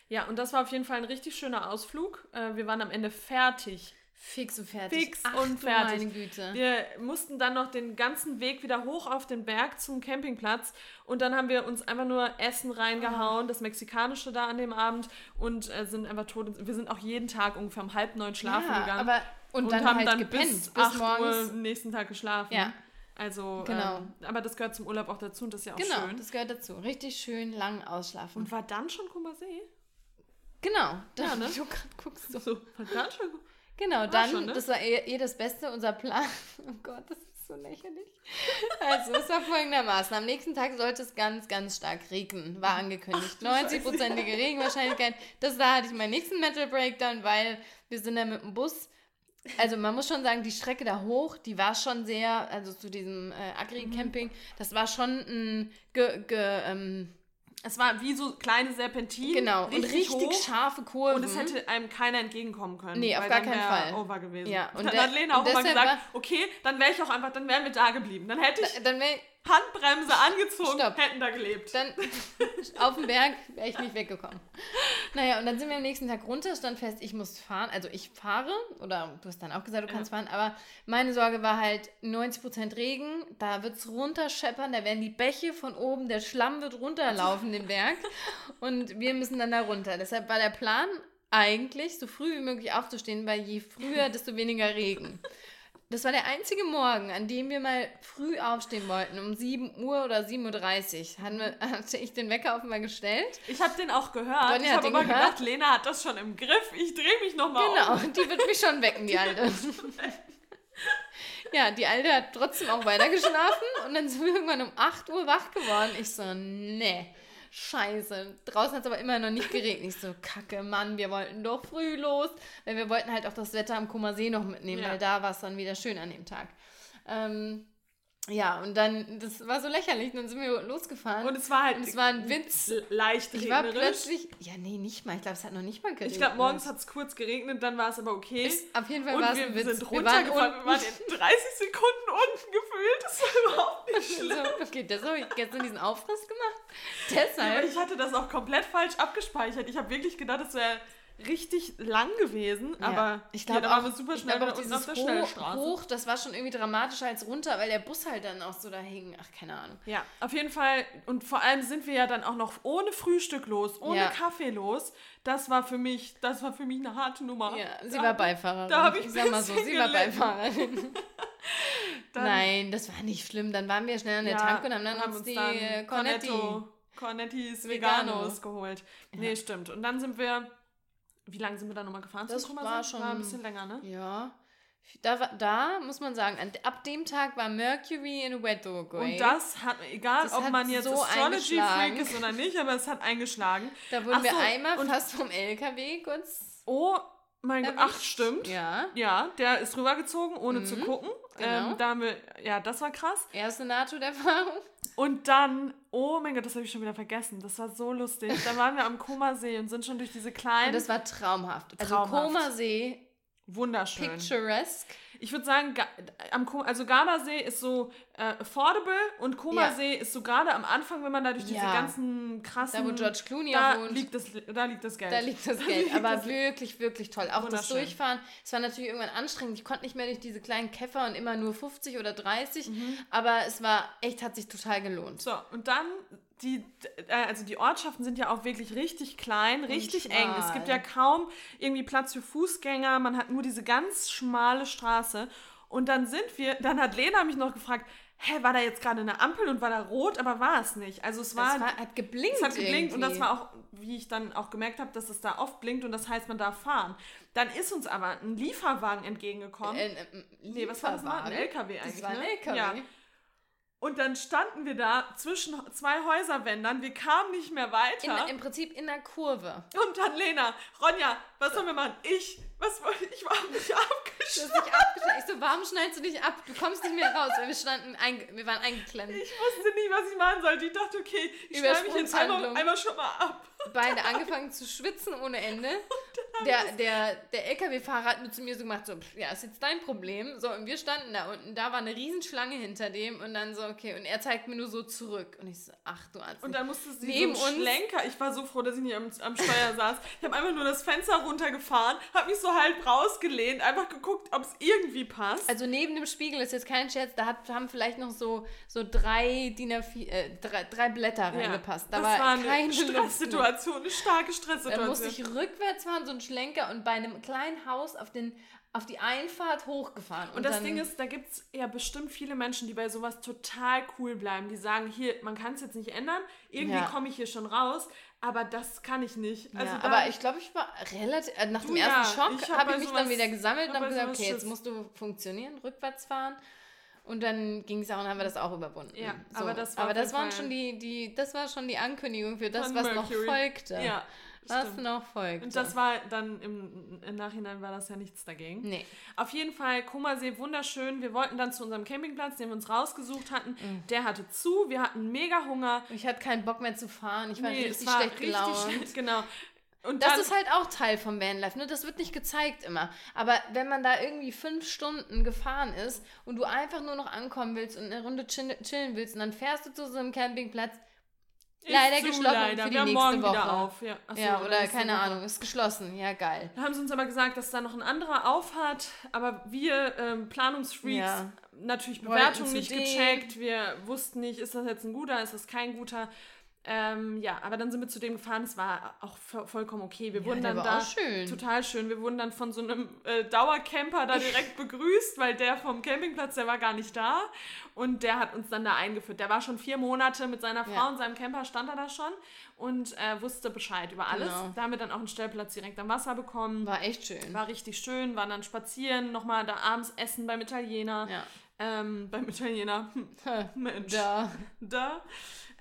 Ja, und das war auf jeden Fall ein richtig schöner Ausflug. Äh, wir waren am Ende fertig Fix und fertig. Fix Ach, und fertig. Meine Güte. Wir mussten dann noch den ganzen Weg wieder hoch auf den Berg zum Campingplatz und dann haben wir uns einfach nur Essen reingehauen, das Mexikanische da an dem Abend und äh, sind einfach tot. Wir sind auch jeden Tag ungefähr um halb neun schlafen ja, gegangen aber und, und, dann haben halt dann gepennt bis, bis, 8 morgens. Uhr am nächsten Tag geschlafen. Ja. Also, Genau. ähm, aber das gehört zum Urlaub auch dazu und das ist ja auch Genau, schön. das gehört dazu. Richtig schön lang ausschlafen. Und war dann schon Kummersee? genau, da, Ja, ne? du gerade guckst. So. War dann schon Genau, dann, schon, ne? das war eh, eh das Beste, unser Plan. Oh Gott, das ist so lächerlich. Also, es war folgendermaßen. Am nächsten Tag sollte es ganz, ganz stark regnen. War angekündigt. 90-prozentige Regenwahrscheinlichkeit. Das da hatte ich meinen nächsten Metal Breakdown, weil wir sind da mit dem Bus. Also man muss schon sagen, die Strecke da hoch, die war schon sehr, also zu diesem äh, Agri-Camping, das war schon ein ge, ge, ähm, Es war wie so kleine Serpentinen. genau, und richtig hoch. scharfe Kurven. Und es hätte einem keiner entgegenkommen können. Nee, auf weil gar keinen wär Fall. over gewesen. Ja, und dann hat Lena auch immer gesagt, okay, dann wäre ich auch einfach, dann wären wir da geblieben. Dann hätte ich dann wäre Handbremse angezogen, Stopp. hätten da gelebt. dann auf dem Berg wäre ich nicht weggekommen. Naja, und dann sind wir am nächsten Tag runter, stand fest, ich muss fahren. Also ich fahre, oder du hast dann auch gesagt, du kannst fahren, aber meine Sorge war halt 90% Regen, da wird es runterscheppern, da werden die Bäche von oben, der Schlamm wird runterlaufen den Berg und wir müssen dann da runter. Deshalb war der Plan eigentlich, so früh wie möglich aufzustehen, weil je früher, desto weniger Regen. Das war der einzige Morgen, an dem wir mal früh aufstehen wollten, um 7 Uhr oder 7.30 Uhr. Hatten wir, hatte ich den Wecker offenbar gestellt. Ich habe den auch gehört. Ronny ich habe aber gehört. gedacht, Lena hat das schon im Griff. Ich drehe mich nochmal Genau, um. die wird mich schon wecken, die Alte. Ja, die Alte hat trotzdem auch weiter geschlafen und dann sind wir irgendwann um 8 Uhr wach geworden. Ich so, nee, scheiße. Draußen hat es aber immer noch nicht geregnet. Ich so, kacke, Mann, wir wollten doch früh los. Weil wir wollten halt auch das Wetter am Kummersee noch mitnehmen, Ja. weil da war es dann wieder schön an dem Tag. Ähm, ja, und dann, das war so lächerlich. Dann sind wir losgefahren. Und es war halt Und es war ein Witz. leicht Ich war regnerisch. plötzlich, ja, nee, nicht mal. Ich glaube, es hat noch nicht mal geregnet. Ich glaube, morgens hat es kurz geregnet, dann war es aber okay. Ist, auf jeden Fall war es wir ein Witz. sind Wir waren. Wir waren in 30 Sekunden unten gefühlt. Das war überhaupt nicht schlimm. So, okay, das habe ich gestern diesen Aufriss gemacht. Deshalb. ich hatte das auch komplett falsch abgespeichert. Ich habe wirklich gedacht, es wäre richtig lang gewesen, aber ich ja, glaube da waren auch, super ich schnell unten auf dieses der hoch, hoch, das war schon irgendwie dramatischer als runter, weil der Bus halt dann auch so da hing. Ach, keine Ahnung. Ja, auf jeden Fall. Und vor allem sind wir ja dann auch noch ohne Frühstück los, ohne Ja. Kaffee los. Das war für mich, das war für mich eine harte Nummer. Ja, sie Da- war Beifahrerin. da hab ich ich sag mal so, sie war gelitten. Beifahrerin. Dann- Nein, das war nicht schlimm. Dann waren wir schnell an der Ja, Tank und haben dann uns, die äh, Cornetti. Cornetto, Cornettis Vegano. Veganos geholt. Nee, stimmt. Und dann sind wir, wie lange sind wir da nochmal gefahren? Das zum war schon- War ein bisschen länger, ne? Ja. Da, da muss man sagen, ab dem Tag war Mercury in Weather great. Und das hat, egal Das ob hat man jetzt so Astrology Freak eingeschlagen. ist oder nicht, aber es hat eingeschlagen. Da wurden Ach wir so, einmal und- fast vom LKW kurz Oh mein Gott, ach stimmt. Ja. Ja, der ist rübergezogen, ohne zu gucken. Genau. Ähm, da haben wir, ja, das war krass. Erste NATO-Erfahrung. Und dann, oh mein Gott, das habe ich schon wieder vergessen. Das war so lustig. Da waren wir am Komasee und sind schon durch diese Und kleinen, das war traumhaft. Also Traumhaft. Komasee, wunderschön. picturesque. Ich würde sagen, am also Gardasee ist so äh, affordable und Komasee ist so gerade am Anfang, wenn man da durch diese Ja. ganzen krassen... Da, wo George Clooney da wohnt. liegt, das, da liegt das Geld. Da liegt das Da Geld. liegt Aber das- wirklich, wirklich toll. Auch das. Durchfahren. Es war natürlich irgendwann anstrengend. Ich konnte nicht mehr durch diese kleinen Käfer und immer nur 50 oder 30. Mhm. Aber es war echt, hat sich total gelohnt. So, und dann, die, äh, also die Ortschaften sind ja auch wirklich richtig klein, richtig eng. Es gibt ja kaum irgendwie Platz für Fußgänger, man hat nur diese ganz schmale Straße. Und dann sind wir, dann hat Lena mich noch gefragt, hä, war da jetzt gerade eine Ampel und war da rot, aber war es nicht. Also es war, Es war, hat geblinkt. es hat geblinkt und das irgendwie. war auch, wie ich dann auch gemerkt habe, dass es da oft blinkt und das heißt, man darf fahren. Dann ist uns aber ein Lieferwagen entgegengekommen. Äh, äh, nee, was war das mal? Ein Lieferwagen. LKW eigentlich, Das war ein ne? LKW. Ja. Und dann standen wir da zwischen zwei Häuserwändern, wir kamen nicht mehr weiter. In, Im Prinzip in der Kurve. und dann Lena, Ronja, was sollen wir machen? Ich, was wollte ich, war nicht Du hast abgeschnitten. Ich so, warum schneidest du dich ab? Du kommst nicht mehr raus, weil wir standen, wir waren eingeklemmt. Ich wusste nicht, was ich machen sollte. Ich dachte, okay, ich schneide mich jetzt einmal, einmal schon mal ab. Beide angefangen zu schwitzen ohne Ende. der, der, der LKW-Fahrer hat nur zu mir so gemacht, so, ja, ist jetzt dein Problem. So, und wir standen da unten, da war eine Riesenschlange hinter dem und dann so, okay, und er zeigt mir nur so zurück. Und ich so, ach du Arzt. Und dann musste sie Neben so einen uns- Schlenker. Ich war so froh, dass ich nicht am, am Steuer saß. Ich habe einfach nur das Fenster runtergefahren, habe mich so halb rausgelehnt, einfach geguckt, ob es irgendwie passt. Also neben dem Spiegel ist jetzt kein Scherz, da hat, haben vielleicht noch so, so drei DIN A4, äh, drei, drei Blätter reingepasst. Da das war, war eine. Stresssituation, eine starke Dann Stresssituation. musste ich rückwärts fahren, so einen Schlenker und bei einem kleinen Haus auf, den, auf die Einfahrt hochgefahren. Und das dann, Ding ist, da gibt es ja bestimmt viele Menschen, die bei sowas total cool bleiben. Die sagen, hier, man kann es jetzt nicht ändern, irgendwie Ja. komme ich hier schon raus, aber das kann ich nicht. Also ja, aber ich glaube, ich war relativ, äh, nach dem ersten ja, Schock ich hab habe bei ich mich sowas- dann wieder gesammelt und hab habe gesagt, okay, jetzt musst du funktionieren, rückwärts fahren. Und dann ging es auch und haben wir das auch überwunden. Ja, aber das war aber das waren schon die, die, das war schon die Ankündigung für das, Von was Mercury. noch folgte. ja, was stimmt. noch folgte. Und das war dann im, im Nachhinein war das ja nichts dagegen. nee. Auf jeden Fall, Komasee, wunderschön. Wir wollten dann zu unserem Campingplatz, den wir uns rausgesucht hatten. Mhm. Der hatte zu, wir hatten mega Hunger. Ich hatte keinen Bock mehr zu fahren. Ich war Nee, richtig es war schlecht gelaunt. genau. Und Das dann, ist halt auch Teil vom Vanlife, ne? Das wird nicht gezeigt immer. Aber wenn man da irgendwie fünf Stunden gefahren ist und du einfach nur noch ankommen willst und eine Runde chill- chillen willst und dann fährst du zu so einem Campingplatz, leider zu geschlossen leider. für die wir nächste morgen Woche. wieder auf. Ja, Ach so, ja, oder keine Woche. Ahnung, ist geschlossen. Ja, geil. Da haben sie uns aber gesagt, dass da noch ein anderer auf hat, aber wir ähm, Planungsfreaks Ja. natürlich zu nicht gecheckt. Wir wussten nicht, ist das jetzt ein guter, ist das kein guter. Ähm, ja, aber dann sind wir zu dem gefahren. Es war auch vo- vollkommen okay. Wir wurden der dann war da schön. total schön. Wir wurden dann von so einem äh, Dauercamper da direkt begrüßt, weil der vom Campingplatz, der war gar nicht da. Und der hat uns dann da eingeführt. Der war schon vier Monate mit seiner Frau Ja. und seinem Camper, stand er da schon und äh, wusste Bescheid über alles. Genau. Da haben wir dann auch einen Stellplatz direkt am Wasser bekommen. War echt schön. War richtig schön, waren dann spazieren, nochmal da abends essen beim Italiener. ja. Ähm, beim Italiener. Mensch. Da. Da.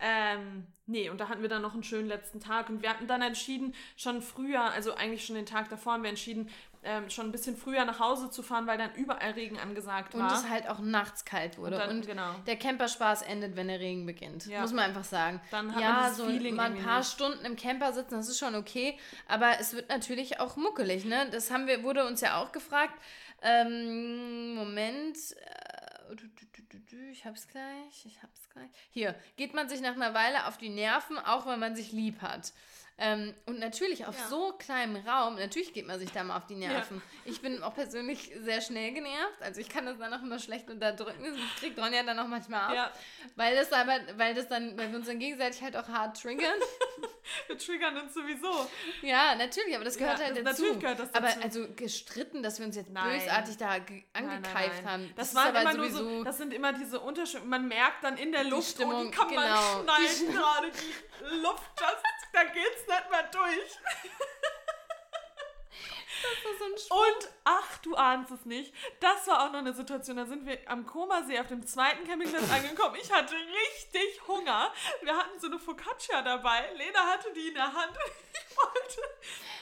Ähm, nee, und da hatten wir dann noch einen schönen letzten Tag. Und wir hatten dann entschieden, schon früher, also eigentlich schon den Tag davor, haben wir entschieden, ähm, schon ein bisschen früher nach Hause zu fahren, weil dann überall Regen angesagt Und war. es halt auch nachts kalt wurde. Und dann- und genau. der Camperspaß endet, wenn der Regen beginnt. Ja. Muss man einfach sagen. Dann hat man ja, dieses so Feeling mal ein paar nicht. Stunden im Camper sitzen, das ist schon okay. Aber es wird natürlich auch muckelig, ne? Das haben wir, wurde uns ja auch gefragt. Ähm, Moment. Äh, du, ich hab's gleich. Ich hab's gleich. Hier, geht man sich nach einer Weile auf die Nerven, auch wenn man sich lieb hat. Ähm, und natürlich auf Ja. so kleinem Raum, natürlich geht man sich da mal auf die Nerven. Ich bin auch persönlich sehr schnell genervt. Also ich kann das dann auch immer schlecht unterdrücken. Das kriegt Ronja dann auch manchmal ab. Ja, Weil das aber, weil das dann, weil wir uns dann gegenseitig halt auch hart triggern. wir triggern uns sowieso. ja, natürlich, aber das gehört Ja, halt das- dazu. natürlich gehört das Aber dazu. also gestritten, dass wir uns jetzt Nein. bösartig da angekeift nein, nein. haben. Das, ist waren aber immer nur so, das sind immer diese Unterschiede. Man merkt dann in der Luft, oh, Stimmung, die kann genau. man schneiden gerade, die Luft, just, da geht's nicht mehr durch. So. Und ach, du ahnst es nicht. Das war auch noch eine Situation. Da sind wir am Komasee auf dem zweiten Campingplatz angekommen. Ich hatte richtig Hunger. Wir hatten so eine Focaccia dabei. Lena hatte die in der Hand. Ich wollte.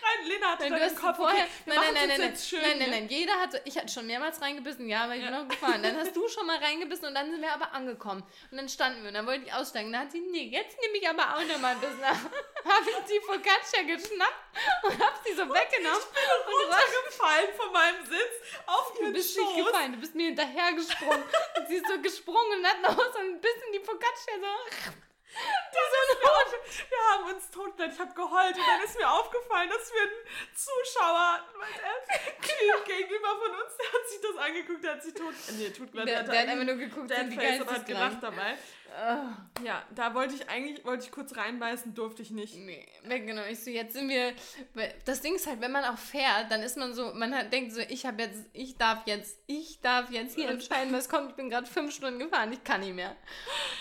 Nein, Lena hatte Nein, hast Kopf. vorher. okay, nein, nein, nein, nein, schön, nein, nein, ne? nein. Jeder hatte. Ich hatte schon mehrmals reingebissen, ja, weil ich bin noch gefahren. Dann hast du schon mal reingebissen und dann sind wir aber angekommen. Und dann standen wir und dann wollte ich aussteigen. Dann hat sie, nee, jetzt nehme ich aber auch noch mal ein bisschen. habe ich die Focaccia geschnappt und habe sie so weggenommen. und runtergefallen von meinem Sitz auf Du ihren bist nicht Schoß. gefallen, du bist mir hinterher gesprungen. und sie ist so gesprungen und hat noch so ein bisschen die Focaccia so. Wir, wir haben uns totgelacht. Ich habe geheult und dann ist mir aufgefallen, dass wir einen Zuschauer der Typ gegenüber von uns, der hat sich das angeguckt, der hat sich tot... Nee, totgelacht. Der, der hat einfach nur geguckt, der sind die Face und hat geisteskrank. gelacht dabei. Ja, da wollte ich eigentlich, wollte ich kurz reinbeißen, durfte ich nicht. Nee, weggenommen. Ich so, jetzt sind wir. Das Ding ist halt, wenn man auch fährt, dann ist man so, man hat, denkt so, ich habe jetzt, ich darf jetzt, ich darf jetzt hier entscheiden, was kommt. Ich bin gerade fünf Stunden gefahren, ich kann nicht mehr.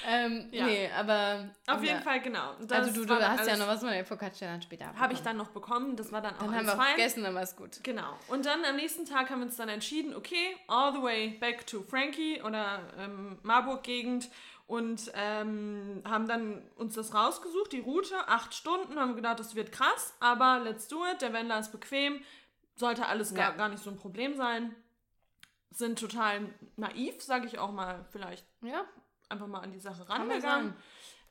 Ähm, Ja. Nee, aber. Auf aber- jeden Fall, genau. Und das Also du, du hast ja noch was von der Focaccia dann später Habe ich dann noch bekommen, das war dann auch Dann haben wir auch gegessen, dann war es gut. Genau. Und dann am nächsten Tag haben wir uns dann entschieden, okay, all the way back to Frankie oder ähm, Marburg-Gegend und ähm, haben dann uns das rausgesucht, die Route, acht Stunden, haben gedacht, das wird krass, aber let's do it, der Wendler ist bequem, sollte alles gar, Ja. gar nicht so ein Problem sein. Sind total naiv, sage ich auch mal, vielleicht Ja, einfach mal an die Sache rangegangen.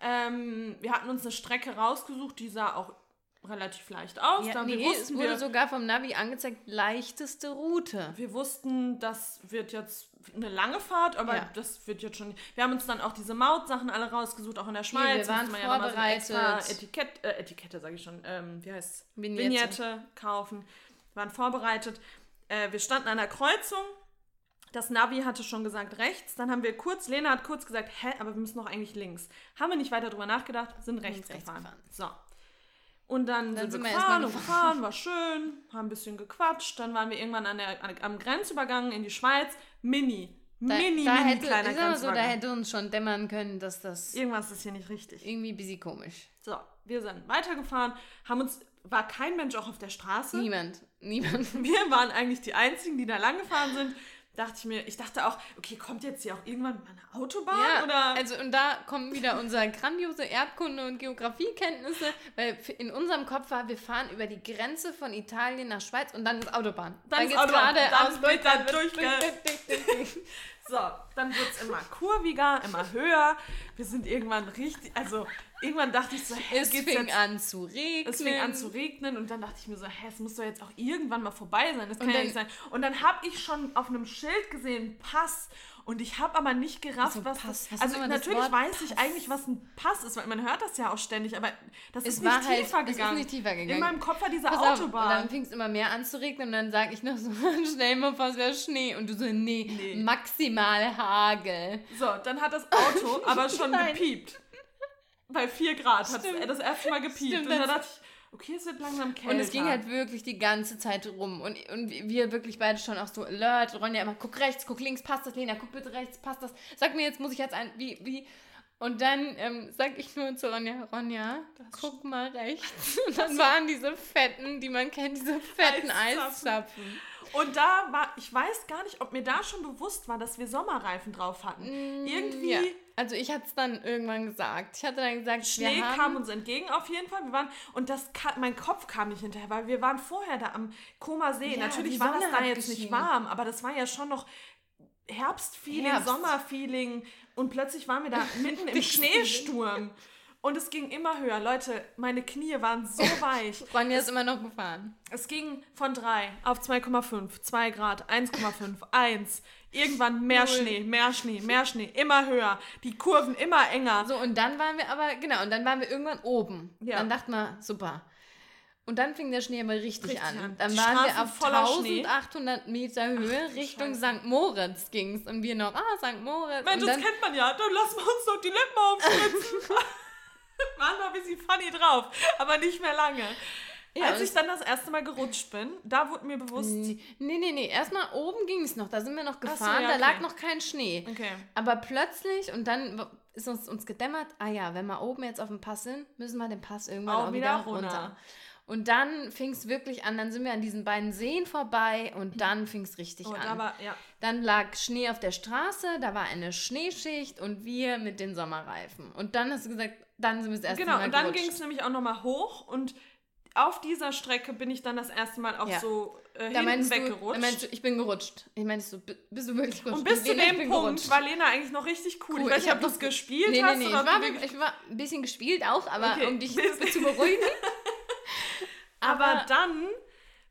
Ähm, wir hatten uns eine Strecke rausgesucht, die sah auch relativ leicht aus. Ja, nee, wir es wurde wir, sogar vom Navi angezeigt, leichteste Route. wir wussten, das wird jetzt eine lange Fahrt, aber Ja. das wird jetzt schon. Wir haben uns dann auch diese Mautsachen alle rausgesucht, auch in der Schweiz. wir waren man ja so vorbereitet. Etikett, äh, Etikette, sage ich schon. Ähm, wie heißt Vignette. Vignette kaufen. Waren vorbereitet. Äh, wir standen an der Kreuzung. Das Navi hatte schon gesagt rechts. Dann haben wir kurz, Lena hat kurz gesagt, hä, aber wir müssen doch eigentlich links. Haben wir nicht weiter drüber nachgedacht, sind rechts, rechts gefahren. gefahren. So. Und dann, Dann sind wir gefahren und gefahren, war schön, haben ein bisschen gequatscht. Dann waren wir irgendwann an der, an, am Grenzübergang in die Schweiz. Mini. Da, mini, da mini hätte, kleiner mal so, da hätte uns schon dämmern können, dass das Irgendwas ist hier nicht richtig. irgendwie ein bisschen komisch. So, wir sind weitergefahren, haben uns, war kein Mensch auch auf der Straße. Niemand, niemand. Wir waren eigentlich die Einzigen, die da lang gefahren sind. Dachte ich mir, ich dachte auch, okay, kommt jetzt hier auch irgendwann mal eine Autobahn? Ja, oder? also und da kommen wieder unsere grandiose Erdkunde- und Geografiekenntnisse, weil in unserem Kopf war, wir fahren über die Grenze von Italien nach Schweiz und dann ist Autobahn. Dann ist geht's Autobahn, dann geradeaus, wird da dann durchge- So, dann wird es immer kurviger, immer höher. Wir sind irgendwann richtig, also irgendwann dachte ich so, hä, Es fing jetzt, an zu regnen. es fing an zu regnen und dann dachte ich mir so, hä, es muss doch jetzt auch irgendwann mal vorbei sein. Das kann Und ja dann- nicht sein. Und dann habe ich schon auf einem Schild gesehen, Pass. Und ich habe aber nicht gerafft, Also was Pass, das Also natürlich weiß ich Pass? eigentlich, was ein Pass ist, weil man hört das ja auch ständig, aber das Es ist nicht halt- tiefer es ist gegangen. nicht tiefer gegangen. In meinem Kopf war diese Pass auf, Autobahn. Und dann fing es immer mehr an zu regnen und dann sag ich noch so, schnell mal vor, es wäre Schnee. Und du so, nee, Nee. maximal Hagel. So, dann hat das Auto aber schon Nein. gepiept. Bei 4 Grad hat es das erste Mal gepiept. Stimmt, und dann das- dachte ich, okay, es wird langsam kälter. Und es ging halt wirklich die ganze Zeit rum. Und, und wir wirklich beide schon auch so alert. Ronja immer, guck rechts, guck links, passt das, Lena, guck bitte rechts, passt das. Sag mir jetzt, muss ich jetzt ein, wie, wie. Und dann ähm, sag ich nur zu Ronja, Ronja, guck mal rechts. Und dann waren diese fetten, die man kennt, diese fetten Eiszapfen. Eiszapfen. Und da war, ich weiß gar nicht, ob mir da schon bewusst war, dass wir Sommerreifen drauf hatten. Irgendwie, Mm, Ja. Also ich hatte es dann irgendwann gesagt. Ich hatte dann gesagt, Schnee kam uns entgegen auf jeden Fall. Wir waren, und das mein Kopf kam nicht hinterher, weil wir waren vorher da am Koma See. Ja, Natürlich war das da jetzt nicht geschienen. warm, aber das war ja schon noch Herbstfeeling, Herbst. Sommerfeeling. Und plötzlich waren wir da mitten im Schneesturm. Und es ging immer höher. Leute, meine Knie waren so weich. Ronja ist immer noch gefahren. Es ging von 3 auf 2,5, 2 Grad, 1,5, 1. Irgendwann mehr Null. Schnee, mehr Schnee, mehr Schnee, immer höher. Die Kurven immer enger. So, und dann waren wir aber, genau, und dann waren wir irgendwann oben. Ja. Dann dachten wir, super. Und dann fing der Schnee aber richtig, Richtig an. an. Dann Die waren wir Straßen auf voller Schnee. 1800 Meter Höhe du Richtung. St. Moritz ging's. Und wir noch, ah, St. Moritz. Mensch, und das kennt man ja. Dann lassen wir uns doch die Lippen aufschlitzen. Waren noch ein bisschen funny drauf, aber nicht mehr lange. Ja, Als ich dann das erste Mal gerutscht bin, da wurde mir bewusst, nee, nee, nee, erstmal oben ging es noch, da sind wir noch so, gefahren, ja, da okay. lag noch kein Schnee. okay, Aber plötzlich, und dann ist uns, uns gedämmert, ah ja, wenn wir oben jetzt auf dem Pass sind, müssen wir den Pass irgendwann Auch auch, wieder wieder runter. runter. Und dann fing es wirklich an, dann sind wir an diesen beiden Seen vorbei und dann fing es richtig oh, an. da war, ja. Dann lag Schnee auf der Straße, da war eine Schneeschicht und wir mit den Sommerreifen. Und dann hast du gesagt, dann sind wir das erste Genau, Mal und dann ging es nämlich auch nochmal hoch und auf dieser Strecke bin ich dann das erste Mal auch Ja. so äh, Da hinten meinst, du, da weggerutscht. meinst du, ich bin gerutscht. Ich du, bi- bist du wirklich gerutscht? und bis zu ich dem Punkt gerutscht. war Lena eigentlich noch richtig cool. Cool, Ich weiß ich nicht, ob du es gespielt Nee, nee, hast nee, ich oder ob war, wirklich- ich war ein bisschen gespielt auch, aber Okay. um dich zu beruhigen. Aber Aber- dann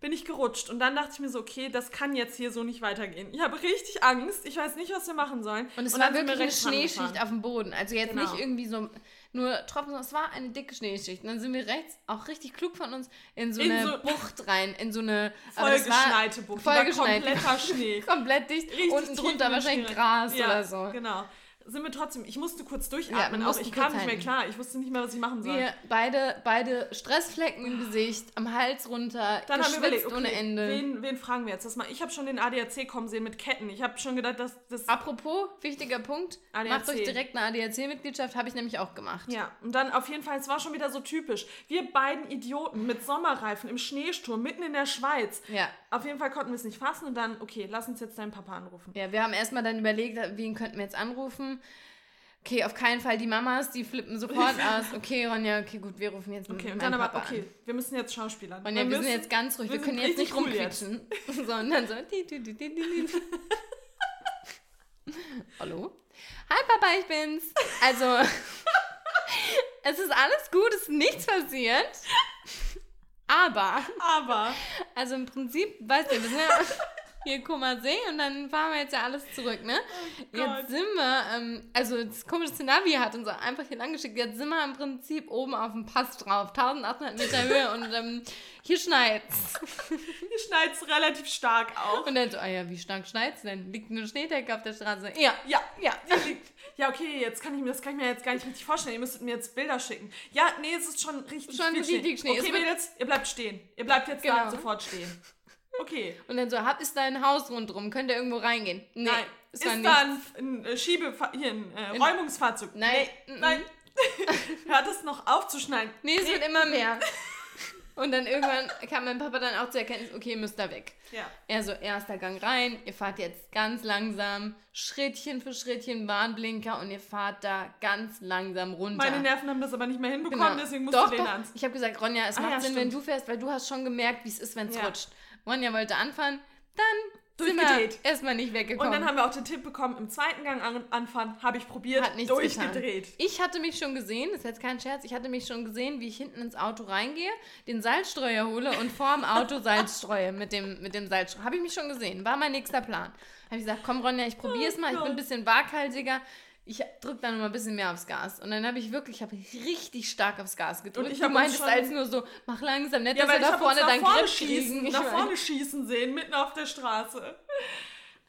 bin ich gerutscht und dann dachte ich mir so, okay, das kann jetzt hier so nicht weitergehen. Ich habe richtig Angst. Ich weiß nicht, was wir machen sollen. Und es dann war wirklich eine. Schneeschicht auf dem Boden. Also jetzt Genau. nicht irgendwie so nur Tropfen, es war eine dicke Schneeschicht. Und dann sind wir rechts, auch richtig klug von uns, in so In eine so- Bucht rein, in so eine Vollgeschneite Bucht. Vollgeschneit. kompletter Schnee. komplett dicht. Richtig Unten drunter wahrscheinlich. Gras ja, oder so. Genau. Sind wir trotzdem, ich musste kurz Ja, durchatmen, wir auch ich kam nicht mehr klar. Ich wusste nicht mehr, was ich machen soll. Wir beide, beide Stressflecken im Gesicht, am Hals runter, Dann haben wir überlegt, geschwitzt okay, ohne Ende. Wen, wen fragen wir jetzt? Das mal, ich habe schon den ADAC kommen sehen mit Ketten. Ich habe schon gedacht, dass das. Apropos, wichtiger Punkt, ADAC. macht euch direkt eine ADAC-Mitgliedschaft, habe ich nämlich auch gemacht. Ja, und dann auf jeden Fall, es war schon wieder so typisch. Wir beiden Idioten mit Sommerreifen im Schneesturm mitten in der Schweiz. Ja. Auf jeden Fall konnten wir es nicht fassen und dann, okay, lass uns jetzt deinen Papa anrufen. Ja, wir haben erstmal dann überlegt, wen könnten wir jetzt anrufen. Okay, auf keinen Fall die Mamas, die flippen sofort aus. Okay, Ronja, okay, gut, wir rufen jetzt Okay, und dann aber, Papa okay, an. wir müssen jetzt Schauspielern. Ronja, wir, müssen, sind jetzt ganz ruhig, wir, wir können jetzt nicht cool jetzt. rumquietschen. So, di, di, di. Hallo? Hi Papa, ich bin's. Also, es ist alles gut, es ist nichts passiert. Aber, Aber. also im Prinzip, weißt du, wir sind ja hier Kummersee und dann fahren wir jetzt ja alles zurück, ne? Oh jetzt sind wir, ähm, also das komische Navi hat uns einfach hier lang geschickt. Jetzt sind wir im Prinzip oben auf dem Pass drauf, 1800 Meter Höhe und ähm, hier schneit's. Hier schneit es relativ stark auch. Und dann so, ah ja, wie stark schneit's denn? Liegt eine Schneedecke auf der Straße? Ja, Ja, ja. Ja, okay, jetzt kann ich mir das kann ich mir jetzt gar nicht richtig vorstellen. Ihr müsstet mir jetzt Bilder schicken. Ja, nee, es ist schon richtig Schon viel richtig Schnee. Es Okay, Mädels, ihr bleibt stehen. Ihr bleibt jetzt Genau. sofort stehen. Okay. Und dann so, hab ist da ein Haus rundrum? Könnt ihr irgendwo reingehen? Nee, Nein. Ist war da ein, ein äh, Schiebe hier ein äh, Räumungsfahrzeug? Nein. Nee, nein. Hört es noch aufzuschneiden? Nee, es wird immer mehr. Und dann irgendwann kam mein Papa dann auch zur Erkenntnis, okay, ihr müsst da weg. Ja. Er so, erster Gang rein, ihr fahrt jetzt ganz langsam, Schrittchen für Schrittchen Warnblinker und ihr fahrt da ganz langsam runter. Meine Nerven haben das aber nicht mehr hinbekommen, Genau. deswegen musst doch, du den doch. ans. Ich habe gesagt, Ronja, es Ah, macht ja, Sinn, stimmt. wenn du fährst, weil du hast schon gemerkt, wie es ist, wenn es Ja. rutscht. Ronja wollte anfahren, dann sind Durchgedreht. wir erstmal nicht weggekommen. Und dann haben wir auch den Tipp bekommen, im zweiten Gang an, anfahren, habe ich probiert, Hat nichts durchgedreht. Getan. Ich hatte mich schon gesehen, das ist jetzt kein Scherz, ich hatte mich schon gesehen, wie ich hinten ins Auto reingehe, den Salzstreuer hole und vorm Auto Salz streue mit dem, mit dem Salzstreuer. Habe ich mich schon gesehen, war mein nächster Plan. Habe ich gesagt, komm Ronja, ich probiere es mal, ich bin ein bisschen waghalsiger. Ich drücke dann noch mal ein bisschen mehr aufs Gas. Und dann habe ich wirklich, ich habe richtig stark aufs Gas gedrückt. Und ich du meintest als nur so, mach langsam, nicht, Ja, dass wir ich da vorne nach deinen vorne kriegen. schießen, Ich nach mein- vorne schießen sehen, mitten auf der Straße.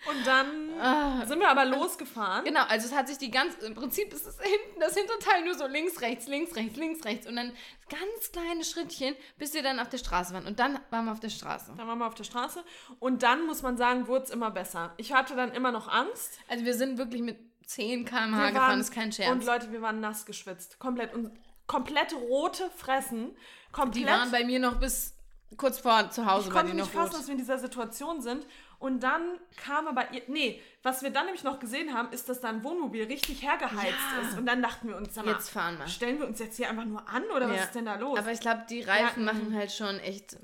Und dann Ah. sind wir aber losgefahren. Genau, also es hat sich die ganz, im Prinzip ist es hinten, das Hinterteil nur so links, rechts, links, rechts, links, rechts und dann ganz kleine Schrittchen, bis wir dann auf der Straße waren. Und dann waren wir auf der Straße. Dann waren wir auf der Straße. Und dann, muss man sagen, wurde es immer besser. Ich hatte dann immer noch Angst. Also wir sind wirklich mit 10 km/h gefahren, waren- ist kein Und Scherz. Leute, wir waren nass geschwitzt. Komplett. Und komplett rote Fressen. Komplett. Die waren bei mir noch bis kurz vor zu Hause, ich konnte nicht fassen, dass wir in dieser Situation sind. Und dann kam aber ihr. Nee, was wir dann nämlich noch gesehen haben, ist, dass da ein Wohnmobil richtig hergeheizt Ja. ist. Und dann dachten wir uns, sag mal, Jetzt fahren wir. stellen wir uns jetzt hier einfach nur an oder was Ja. ist denn da los? Aber ich glaube, die Reifen Ja, machen halt schon echt.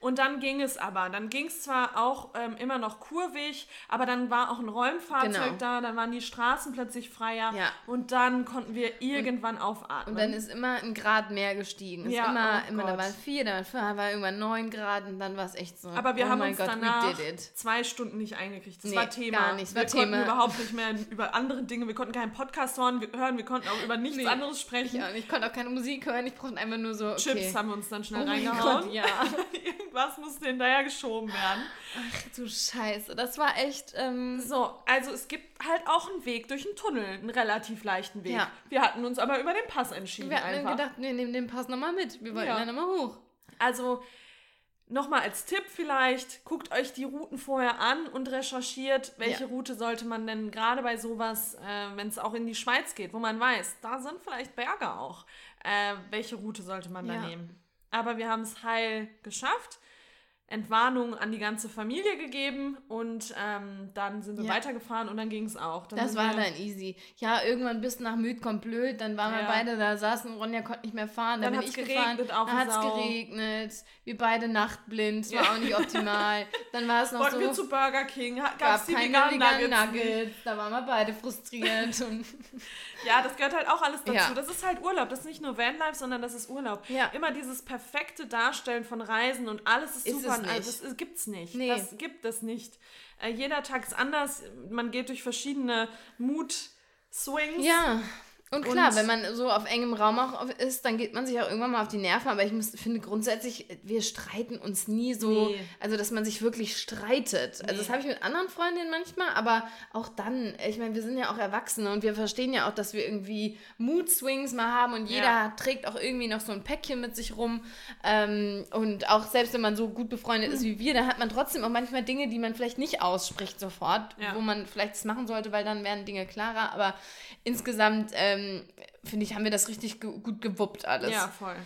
Und dann ging es aber. Dann ging es zwar auch ähm, immer noch kurvig, aber dann war auch ein Räumfahrzeug Genau. da, dann waren die Straßen plötzlich freier Ja. und dann konnten wir irgendwann aufatmen. Und dann ist immer ein Grad mehr gestiegen. Ist Ja, immer, oh immer, da Gott. waren vier, da waren fünf, da war irgendwann neun Grad und dann war es echt so. aber wir oh haben uns Gott, danach zwei Stunden nicht eingekriegt. Das Nee, war Thema. gar nicht. Wir war konnten Thema. überhaupt nicht mehr über andere Dinge, wir konnten keinen Podcast hören, wir, hören, wir konnten auch über nichts Nee. anderes sprechen. Und ich konnte auch keine Musik hören, ich brauchte einfach nur so. Okay. Chips haben wir uns dann schnell Oh reingehauen. Gott, ja. Irgendwas musste hinterher geschoben werden. Ach du Scheiße, das war echt. Ähm, So, also es gibt halt auch einen Weg durch einen Tunnel, einen relativ leichten Weg. Ja. Wir hatten uns aber über den Pass entschieden. wir hatten gedacht, wir nehmen den Pass nochmal mit. Wir wollten Ja. dann nochmal hoch. Also nochmal als Tipp vielleicht, guckt euch die Routen vorher an und recherchiert, welche Ja. Route sollte man denn gerade bei sowas, äh, wenn es auch in die Schweiz geht, wo man weiß, da sind vielleicht Berge auch, äh, welche Route sollte man da Ja. nehmen. Aber wir haben es heil geschafft. Entwarnung an die ganze Familie gegeben und ähm, dann sind wir Ja. weitergefahren und dann ging es auch. Dann Das war wir, dann easy. Ja, irgendwann bis nach Müd kommt blöd, dann waren wir Ja. beide da, saßen, Ronja konnte nicht mehr fahren, dann, Dann bin ich gefahren, dann hat es geregnet, wir beide nachtblind, es war Ja. auch nicht optimal. Dann war es noch Wollten so, wir zu Burger King, gab es die keine veganen veganen Nuggets. Nuggets, da waren wir beide frustriert. Ja, das gehört halt auch alles dazu. Das ist halt Urlaub. Das ist nicht nur Vanlife, sondern das ist Urlaub. Ja. Immer dieses perfekte Darstellen von Reisen und alles ist, Ist super. Es nicht. Also, das gibt's nicht. Nee. Das gibt es nicht. Äh, jeder Tag ist anders. Man geht durch verschiedene Mood-Swings. ja, und klar, Und- wenn man so auf engem Raum auch ist, dann geht man sich auch irgendwann mal auf die Nerven. Aber ich muss, finde grundsätzlich, wir streiten uns nie so, Nee. also dass man sich wirklich streitet. Also das Nee. habe ich mit anderen Freundinnen manchmal, aber auch dann, ich meine, wir sind ja auch Erwachsene und wir verstehen ja auch, dass wir irgendwie Mood-Swings mal haben und jeder Ja. trägt auch irgendwie noch so ein Päckchen mit sich rum. Ähm, und auch selbst wenn man so gut befreundet ist wie wir, dann hat man trotzdem auch manchmal Dinge, die man vielleicht nicht ausspricht sofort, Ja. wo man vielleicht es machen sollte, weil dann werden Dinge klarer. Aber insgesamt, ähm, finde ich, haben wir das richtig ge gut gewuppt alles. Ja, voll.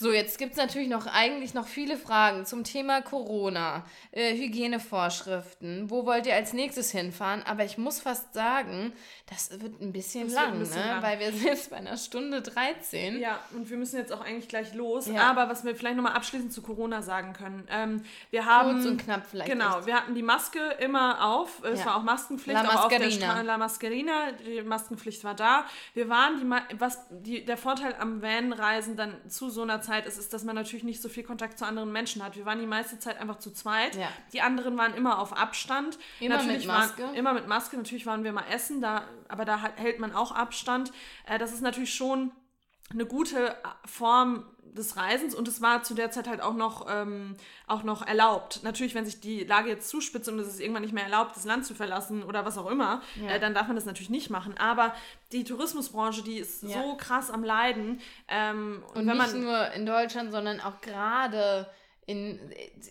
So, jetzt gibt es natürlich noch eigentlich noch viele Fragen zum Thema Corona, äh, Hygienevorschriften. Wo wollt ihr als nächstes hinfahren? Aber ich muss fast sagen, das wird ein bisschen Das lang, ein bisschen ne? lang. weil wir sind jetzt bei einer Stunde 13. Ja, und wir müssen jetzt auch eigentlich gleich los. Ja. Aber was wir vielleicht nochmal abschließend zu Corona sagen können. Ähm, wir haben. Kurz und knapp vielleicht. Genau, echt. wir hatten die Maske immer auf. Es Ja. war auch Maskenpflicht. La auch auf der Mascherina. Stra La Mascherina. Die Maskenpflicht war da. Wir waren, die, Ma- was die, der Vorteil am Van-Reisen dann zu so einer Corona-Zeit ist, ist, dass man natürlich nicht so viel Kontakt zu anderen Menschen hat. Wir waren die meiste Zeit einfach zu zweit. Ja. Die anderen waren immer auf Abstand. Immer natürlich mit Maske. Waren, immer mit Maske. Natürlich waren wir mal essen, da, aber da hält man auch Abstand. Äh, das ist natürlich schon eine gute Form des Reisens und es war zu der Zeit halt auch noch, ähm, auch noch erlaubt. Natürlich, wenn sich die Lage jetzt zuspitzt und es ist irgendwann nicht mehr erlaubt, das Land zu verlassen oder was auch immer, Ja. äh, dann darf man das natürlich nicht machen. Aber die Tourismusbranche, die ist Ja. so krass am Leiden. Ähm, und, Und wenn nicht man nur in Deutschland, sondern auch gerade in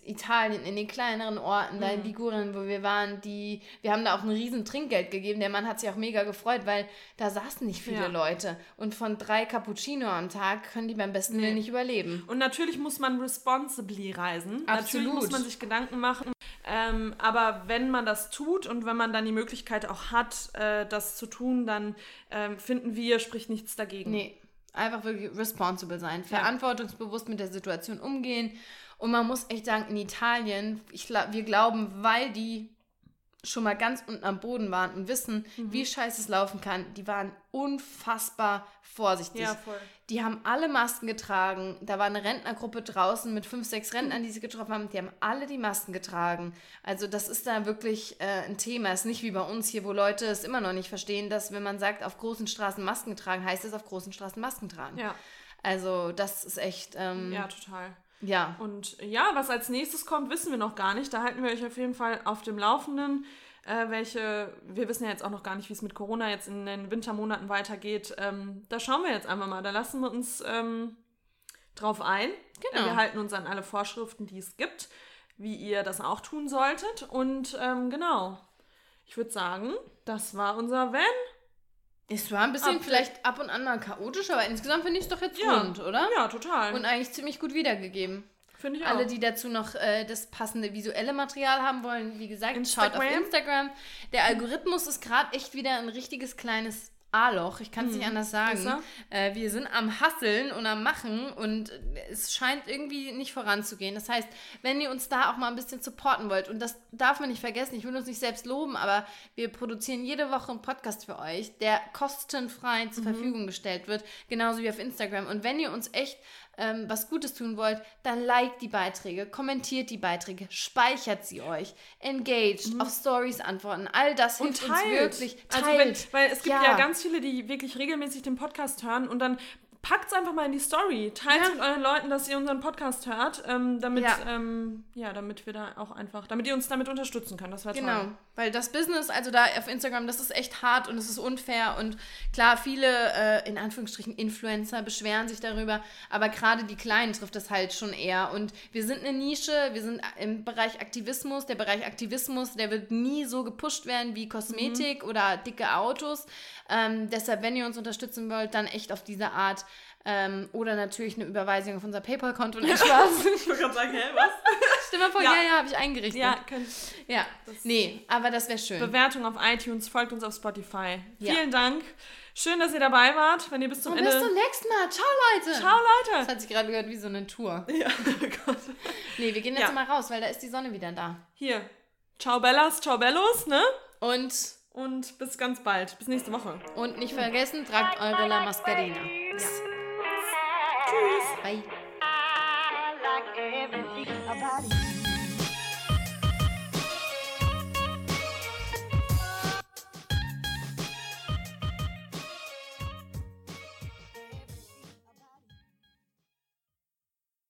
Italien, in den kleineren Orten, Mhm. da in Ligurien, wo wir waren, die, wir haben da auch ein riesen Trinkgeld gegeben. Der Mann hat sich auch mega gefreut, weil da saßen nicht viele Ja. Leute. Und von drei Cappuccino am Tag können die beim besten Nee. Willen nicht überleben. Und natürlich muss man responsibly reisen. Natürlich Absolut. muss man sich Gedanken machen. Ähm, aber wenn man das tut und wenn man dann die Möglichkeit auch hat, äh, das zu tun, dann ähm, finden wir, spricht nichts dagegen. Nee, einfach wirklich responsible sein, verantwortungsbewusst mit der Situation umgehen. Und man muss echt sagen, in Italien, ich, wir glauben, weil die schon mal ganz unten am Boden waren und wissen, Mhm. wie scheiße es laufen kann, die waren unfassbar vorsichtig. Ja, voll. Die haben alle Masken getragen. Da war eine Rentnergruppe draußen mit fünf, sechs Rentnern, die sie getroffen haben. Die haben alle die Masken getragen. Also das ist da wirklich äh, ein Thema. Es ist nicht wie bei uns hier, wo Leute es immer noch nicht verstehen, dass wenn man sagt, auf großen Straßen Masken tragen, heißt es auf großen Straßen Masken tragen. Ja, Also das ist echt, ähm, ja. total. Ja. Und ja, was als nächstes kommt, wissen wir noch gar nicht. Da halten wir euch auf jeden Fall auf dem Laufenden. Äh, welche, wir wissen ja jetzt auch noch gar nicht, wie es mit Corona jetzt in den Wintermonaten weitergeht. Ähm, da schauen wir jetzt einfach mal. Da lassen wir uns ähm, drauf ein. Genau. Wir halten uns an alle Vorschriften, die es gibt, wie ihr das auch tun solltet. Und ähm, genau, ich würde sagen, das war unser Van. Es war ein bisschen Ab- vielleicht ab und an mal chaotisch, aber insgesamt finde ich es doch jetzt Ja. rund, oder? Ja, total. Und eigentlich ziemlich gut wiedergegeben. Finde ich auch. Alle, die dazu noch äh, das passende visuelle Material haben wollen, wie gesagt, schaut auf Instagram. Instagram. Der Algorithmus ist gerade echt wieder ein richtiges kleines A-Loch. Ich kann es nicht anders sagen. Äh, wir sind am Hasseln und am Machen und es scheint irgendwie nicht voranzugehen. Das heißt, wenn ihr uns da auch mal ein bisschen supporten wollt, und das darf man nicht vergessen, ich will uns nicht selbst loben, aber wir produzieren jede Woche einen Podcast für euch, der kostenfrei zur Verfügung gestellt wird, genauso wie auf Instagram. Und wenn ihr uns echt ähm, was Gutes tun wollt, dann liked die Beiträge, kommentiert die Beiträge, speichert sie euch, engaged, auf Stories antworten. All das und hilft uns teilt. wirklich. Also Teilt. wenn, weil es gibt ja. Ja. ganz viele, die wirklich regelmäßig den Podcast hören und dann packt es einfach mal in die Story. Teilt Ja. mit euren Leuten, dass ihr unseren Podcast hört, ähm, damit, Ja. ähm, ja, damit wir da auch einfach, damit ihr uns damit unterstützen könnt. Das wäre Genau, toll. weil das Business, also da auf Instagram, das ist echt hart und es ist unfair und klar, viele äh, in Anführungsstrichen Influencer beschweren sich darüber, aber gerade die Kleinen trifft das halt schon eher und wir sind eine Nische, wir sind im Bereich Aktivismus, der Bereich Aktivismus, der wird nie so gepusht werden wie Kosmetik oder dicke Autos, ähm, deshalb, wenn ihr uns unterstützen wollt, dann echt auf diese Art ähm, oder natürlich eine Überweisung auf unser Paypal-Konto, nein, Spaß. Ich wollte gerade sagen, hä, was? Mal vor, Ja. ja, ja, habe ich eingerichtet. ja, könnt, ja. nee, aber das wäre schön. Bewertung auf iTunes, folgt uns auf Spotify. Ja. Vielen Dank. Schön, dass ihr dabei wart. Wenn ihr bis zum Und Ende. bis zum nächsten Mal. Ciao, Leute. Ciao, Das Leute. hat sich gerade gehört wie so eine Tour. Ja, oh Gott. Nee, wir gehen jetzt Ja. mal raus, weil da ist die Sonne wieder da. Hier. Ciao, Bellas, ciao, Bellos, ne? Und, Und bis ganz bald. Bis nächste Woche. und nicht vergessen, tragt eure La Mascarina. Tschüss. Bye.